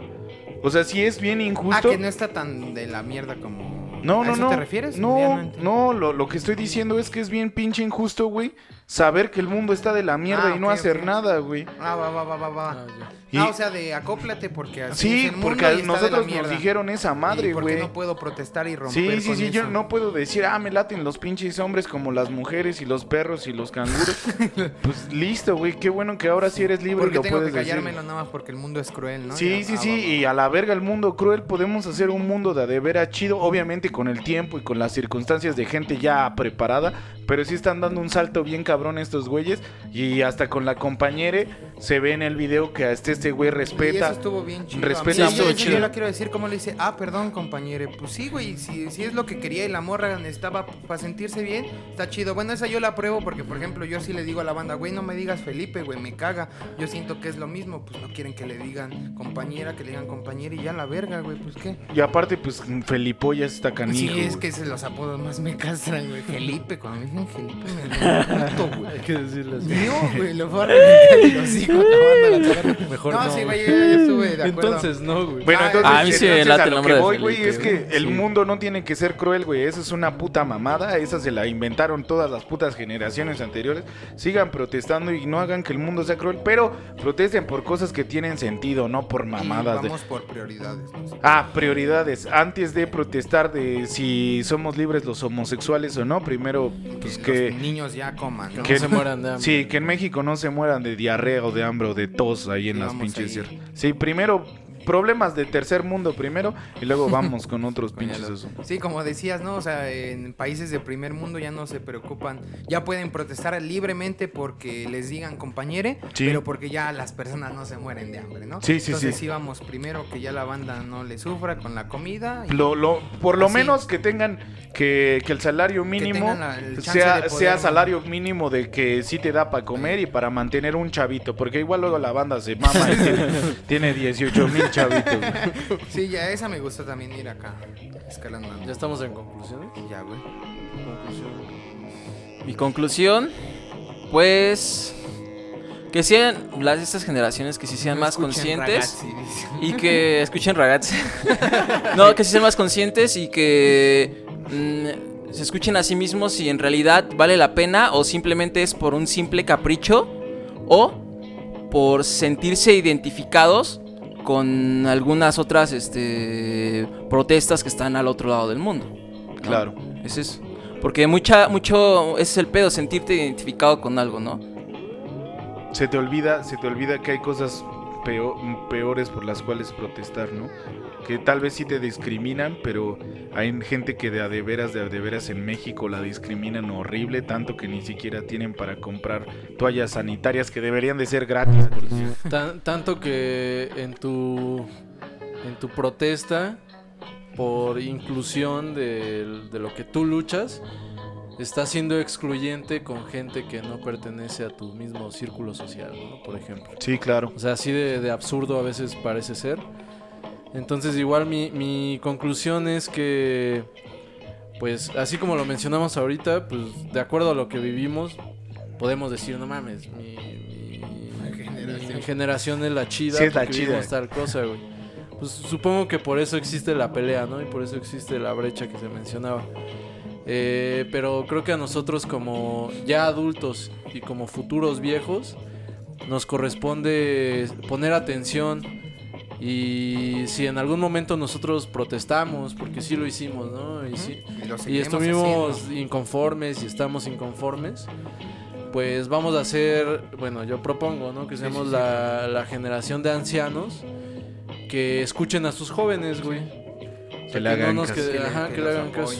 O sea, si es bien Ah, injusto. que no está tan de la mierda como No, ¿A no, eso no. te refieres? No, no, lo, lo que estoy diciendo es que es bien pinche injusto, güey. Saber que el mundo está de la mierda Ah, y no ok, hacer ok. nada, güey. Ah, va, va, va, va, va. Ah, ya. Y- Ah, o sea, de acóplate porque así es Sí, el mundo porque y a está de la nosotros nos mierda. dijeron esa madre, ¿Y por qué güey. no puedo protestar y romper Sí, sí, con sí, yo eso? no puedo decir, ah, me laten los pinches hombres como las mujeres y los perros y los canguros. pues listo, güey, qué bueno que ahora sí eres libre Porque y lo tengo que puedes decir. callármelo nada más porque el mundo es cruel, ¿no? Sí, Ya, sí, ah, sí, va, va. y a la verga el mundo cruel podemos hacer un mundo de a de veras chido, obviamente con el tiempo y con las circunstancias de gente ya preparada, pero sí están dando un salto bien cabrón estos güeyes y hasta con la compañere se ve en el video que hasta este güey Y eso respeta. estuvo bien chido. respeta mí, yo- mucho. yo, yo la quiero decir como le dice, ah, perdón, compañero. Pues sí, güey, si, si es lo que quería y la morra necesitaba para sentirse bien, está chido. Bueno, esa yo la apruebo porque, por ejemplo, yo sí le digo a la banda, güey, no me digas Felipe, güey, me caga. Yo siento que es lo mismo, pues no quieren que le digan compañera, que le digan compañera y ya la verga, güey, pues qué. Y aparte, pues Felipoyas está canijo. sí, es güey. que se los apodos más me castran, güey. Felipe, cuando me dicen Felipe puto, güey. Hay que decirle así. No, güey, lo fue a reventar y los hijos la cara. Mejor no, no. sí, güey, yo, yo estuve de acuerdo. Entonces no, güey. Bueno, Ah, entonces, a mí sí me entonces late a el nombre que de voy, güey, es que el mundo no tiene que ser cruel, güey. Esa es una puta mamada. Esa se la inventaron todas las putas generaciones anteriores. Sigan protestando y no hagan que el mundo sea cruel, pero protesten por cosas que tienen sentido, no por Y mamadas. de- vamos por prioridades. ¿no? Ah, prioridades. Antes de protestar de si somos libres los homosexuales o no, primero, pues los que... niños ya coman, ¿no? Que no se mueran de hambre. Sí, que en México no se mueran de diarrea o de hambre o de tos ahí en las pinches ahí. sierras. Sí, primero problemas de tercer mundo primero y luego vamos con otros pinches eso. Sí, como decías, ¿no? O sea, en países de primer mundo ya no se preocupan, ya pueden protestar libremente porque les digan compañere, Sí. pero porque ya las personas no se mueren de hambre, ¿no? Sí, sí, Entonces sí. vamos primero que ya la banda no le sufra con la comida. y Lo, lo, por lo Así. menos que tengan que, que el salario mínimo la- el sea, poder- sea salario mínimo de que sí te da para comer y para mantener un chavito, porque igual luego la banda se mama y tiene, tiene 18 mil chavitos. güey. Sí, ya esa me gusta también ir acá, escalando. Ya estamos en conclusiones. Ya, güey. Conclusión. Mi conclusión, pues que sean las estas generaciones que sí sean No más escuchen conscientes ragazzi, dice. y que escuchen ragazzi. no, que sí sean más conscientes y que mm, se escuchen a sí mismos si en realidad vale la pena o simplemente es por un simple capricho o por sentirse identificados con algunas otras este, protestas que están al otro lado del mundo. ¿no? Claro. Es eso. Porque mucha, mucho ese es el pedo, sentirte identificado con algo, ¿no? Se te olvida, se te olvida que hay cosas peo- peores por las cuales protestar, ¿no? Que tal vez sí te discriminan, pero hay gente que de a de veras, de a de veras en México la discriminan horrible, tanto que ni siquiera tienen para comprar toallas sanitarias que deberían de ser gratis, por. Tan- tanto que en tu en tu protesta por inclusión del- de, lo que tú luchas estás siendo excluyente con gente que no pertenece a tu mismo círculo social, ¿no? Por ejemplo. Sí, claro. O sea, así de, de absurdo a veces parece ser. Entonces, igual mi, mi conclusión es que, pues, así como lo mencionamos ahorita, pues, de acuerdo a lo que vivimos, podemos decir, no mames, mi, mi- mi generación es la chida, Sí, es la chida. vivimos tal cosa, güey. Pues supongo que por eso existe la pelea, ¿no? Y por eso existe la brecha que se mencionaba. Eh, pero creo que a nosotros como ya adultos y como futuros viejos nos corresponde poner atención y si en algún momento nosotros protestamos, porque sí lo hicimos, ¿no? Y, sí- Y, estuvimos haciendo. inconformes y estamos inconformes, pues vamos a hacer, bueno, yo propongo, ¿no? Que seamos sí, sí, la, la generación de ancianos que escuchen a sus jóvenes, güey. Que le hagan nos caso. quede- Que le- ajá, que le hagan caso.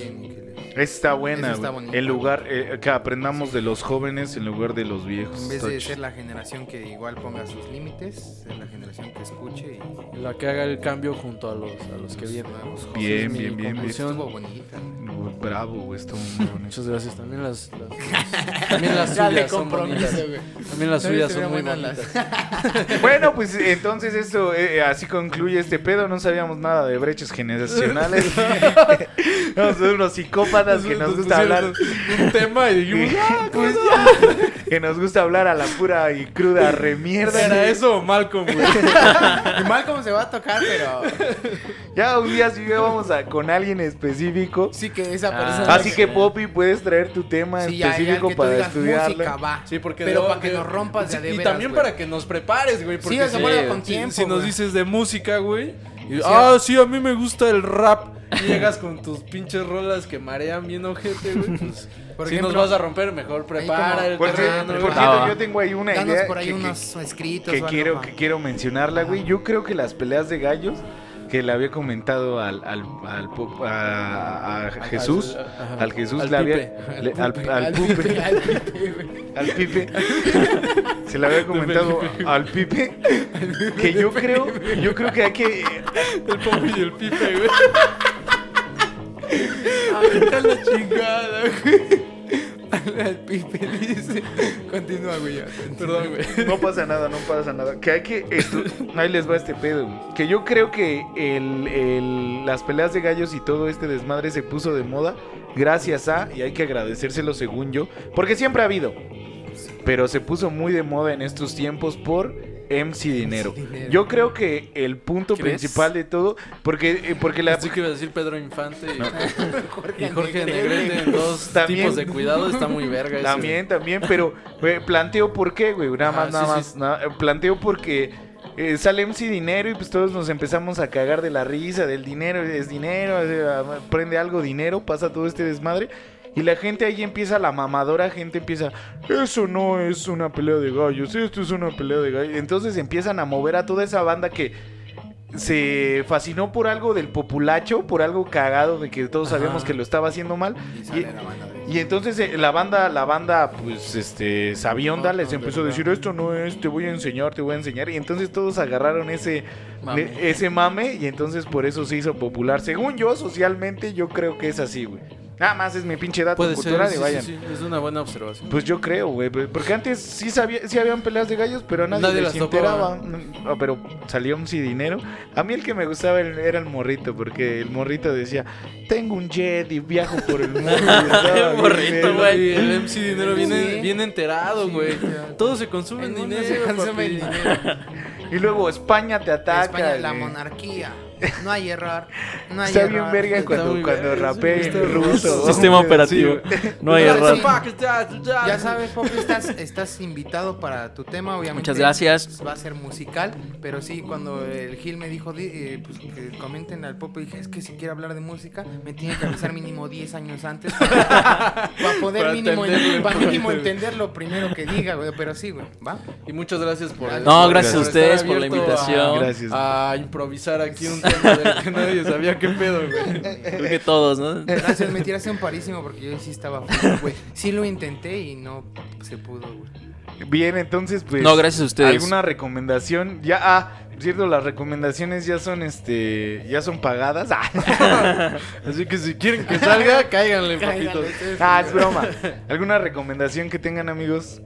Está buena, está bonito. El lugar, eh, que aprendamos de los jóvenes en lugar de los viejos. En vez de ser la generación que igual ponga sus límites, ser la generación que escuche y La que haga el cambio junto a los, a los que vienen. Bien, es mi bien, bien, bien. conclusión. Estuvo bonita. Uy, Bravo, güey, estuvo muy bonito. Muchas gracias. También las, las- también las suyas son bonitas. También las suyas son muy bonitas. Bueno, pues entonces esto, eh, así concluye este pedo. No sabíamos nada de brechas generacionales. Somos unos psicópatas que nos gusta hablar. un tema y dijimos, "Ah, Pues ya. que nos gusta hablar a la pura y cruda remierda. Era eso o Malcolm, güey. Y mal como se va a tocar, pero Ya un día sí vamos a con alguien específico. sí que esa Ah. persona. Así que Poppy puedes traer tu tema Sí, ya, ya, específico que tú para estudiarlo. música, va. Sí, porque Pero de- para que de- nos rompas Sí, de Y veras, también güey. para que nos prepares, güey. Porque Sí, se si, con si- tiempo, si nos güey. dices de música, güey. y, Sí. ah, sí, a mí me gusta el rap. Y llegas con tus pinches rolas que marean bien ojete, güey. Pues, Por si ejemplo, nos vas a romper, mejor prepara como- el Por, terreno, por cierto, yo tengo ahí una Danos idea por ahí que, que- unos escritos. que o algo, quiero, que quiero mencionarla, güey. Yo creo que las peleas de gallos que le había comentado al, al, al a, a Jesús, al Jesús Al le había Pipe. le- al, Pupe, al Pupe, pipe, al se le había comentado al Pipe que yo creo, yo creo que hay que El Poppy y el Pipe, güey. Ahorita la chingada, güey. Al pipe dice. Continúa, güey. Perdón, güey. No pasa nada, no pasa nada. Que hay que. estu- Ahí les va este pedo. güey. Que yo creo que el, el- las peleas de gallos y todo este desmadre se puso de moda gracias a. Y hay que agradecérselo según yo. Porque siempre ha habido. Pero se puso muy de moda en estos tiempos por MC Dinero. Dinero. Yo creo que el punto ¿Crees? principal de todo. Porque, eh, porque la. Así que iba a decir Pedro Infante y, Jorge, y Jorge Negrete. En dos También. tipos de cuidado. Está muy verga ese. También, también, pero güey, planteo por qué, güey. Nada más, Ah, nada sí, más. sí. nada- eh, planteo porque eh, sale MC Dinero y pues todos nos empezamos a cagar de la risa, del dinero, es dinero, eh, prende algo dinero, pasa todo este desmadre. Y la gente ahí empieza, la mamadora gente empieza, eso no es una pelea de gallos, esto es una pelea de gallos. Entonces empiezan a mover a toda esa banda que se fascinó por algo del populacho, por algo cagado de que todos sabíamos que lo estaba haciendo mal. Y entonces eh, la banda, la banda, pues, este, sabionda No, les no, empezó a de decir, esto no es, te voy a enseñar, te voy a enseñar. Y entonces todos agarraron ese Mame. ese mame y entonces por eso se hizo popular. Según yo, socialmente, yo creo que es así, güey. Nada más es mi pinche dato Puede ser. cultural sí, y vayan. sí, es una buena observación. Pues yo creo, güey, porque antes sí sabía, sí habían peleas de gallos, pero nadie, Nadie les enteraba. Ah, pero salió un sí dinero. A mí el que me gustaba el- era el morrito, porque el morrito decía, tengo un jet y viajo por el mundo. bien morrito, güey. El MC Dinero viene Sí. bien enterado, güey. Todo se consume El en dinero. se consume en dinero. Y luego España te ataca. España, la monarquía. No hay error. No hay Está error. bien verga cuando, cuando rapea sí, en ruso. Sistema operativo. No hay error. ya, sabes, Poppy, estás, estás invitado para tu tema, obviamente. Muchas gracias. Va a ser musical, pero sí, cuando el Gil me dijo, di- eh, pues que comenten al Poppy, dije, es que si quiere hablar de música, me tiene que avisar mínimo 10 años antes para, para poder Para mínimo, para entender. lo primero que diga, güey, pero sí, güey, ¿va? Y muchas gracias por. No, gracias a estar ustedes por la invitación. Gracias. A, a improvisar aquí un tema que nadie sabía qué pedo, güey. Creo que todos, ¿no? Gracias, me tiraste un parísimo porque yo sí estaba güey. Sí lo intenté y no se pudo, güey. Bien, entonces, pues. No, gracias a ustedes. ¿Alguna recomendación? Ya, ah, cierto, las recomendaciones ya son, este, ya son pagadas. Ah, Así que si quieren que salga, cáiganle, papitos. ah, es broma. ¿Alguna recomendación que tengan, amigos?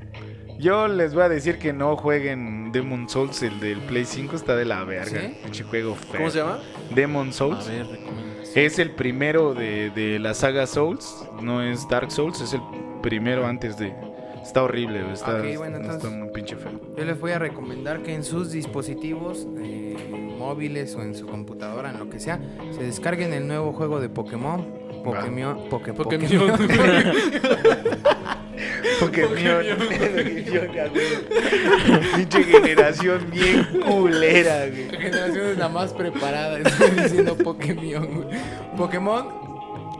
Yo les voy a decir que no jueguen Demon Souls, el del Play 5 está de la verga. ¿Sí? Juego feo. ¿Cómo se llama? Demon A Souls. ver, recomendación. Es el primero de, de la saga Souls. No es Dark Souls, es el primero antes de. Está horrible, está, Ok, bueno, está muy pinche feo. Yo les voy a recomendar que en sus dispositivos eh, móviles o en su computadora, en lo que sea, se descarguen el nuevo juego de Pokémon. Pokémon. Poké- Pokémon. Pokémon. Pinche generación bien culera, güey. La generación es la más preparada. Estoy diciendo Pokémon. güey. Pokémon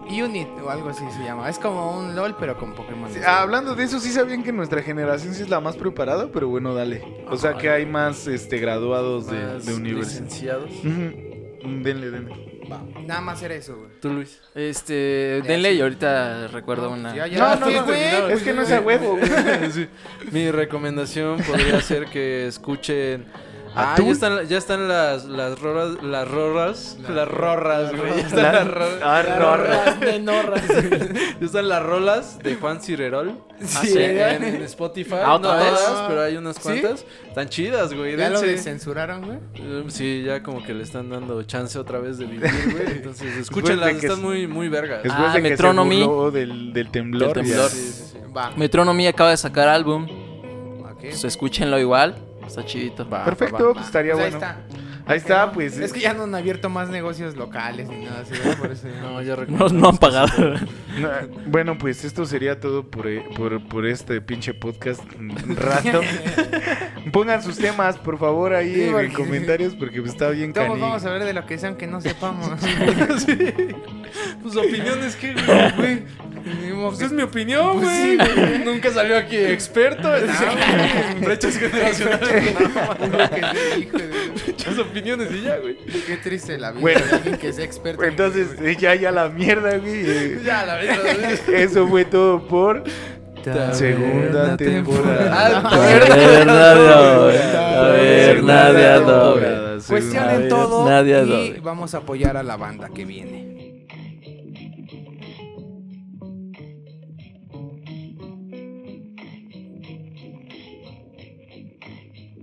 Unit o algo así se llama. Es como un LOL, pero con Pokémon. Sí, ah, hablando de eso, sí sabían que nuestra generación sí es la más preparada, pero bueno, dale. O sea que hay más este graduados de, Más de universidad. licenciados. Denle, denle. Va, Nada más era eso, güey. Tú, Luis. Este, denle y ahorita recuerdo una. Ya, ya, No, no, no, güey. es que no es a huevo, güey. Sí. Mi recomendación podría ser que escuchen. Ah, ya están, ya están las, las roras, las roras, las rorras, güey. Ya están La- las roras. Ah, rorra. menorras. Ya están las rolas de Juan Cirerol. Sí, en, ¿verdad? en Spotify. Ah, no ¿otra vez? todas, pero hay unas ¿Sí? cuantas. Están chidas, güey. Ya lo dense. descensuraron, güey. Eh, Sí, ya como que le están dando chance otra vez de vivir, güey. Entonces, escúchenlas, de que están s- muy, muy vergas. Después Ah, de que Metronomy. se del, del temblor. Del temblor. Sí, sí, sí. Va. Metronomy acaba de sacar álbum. Ok. Pues escúchenlo igual. Está chidito. Va, Perfecto, va, va. pues estaría Pues ahí bueno. está. Ahí está, pues. Es que ya no han abierto más negocios locales ni nada así, ¿verdad? Por eso ya- No, ya No, recuerdo. no han pagado. No, bueno, pues esto sería todo por, eh, por, por este pinche podcast mm, rato. Pongan sus temas, por favor, ahí Sí, en, porque- comentarios, porque pues, está bien Todos canijo. vamos a ver de lo que sean que no sepamos. Pues opiniones que, güey. Pues es mi opinión, Pues güey. sí, güey. Nunca salió aquí experto en en brechas generacionales. Hijo de- Muchas opinioes y ya, güey. Qué triste la vida Bueno. de alguien que sea experto. en- Entonces, eh, ya, ya la mierda, güey. Ya, la verdad. Eso fue todo por segunda temporada. Ah, A ver, Nadia, a ver, Nadia, no. Cuestionen todo y vamos a apoyar a la banda que viene.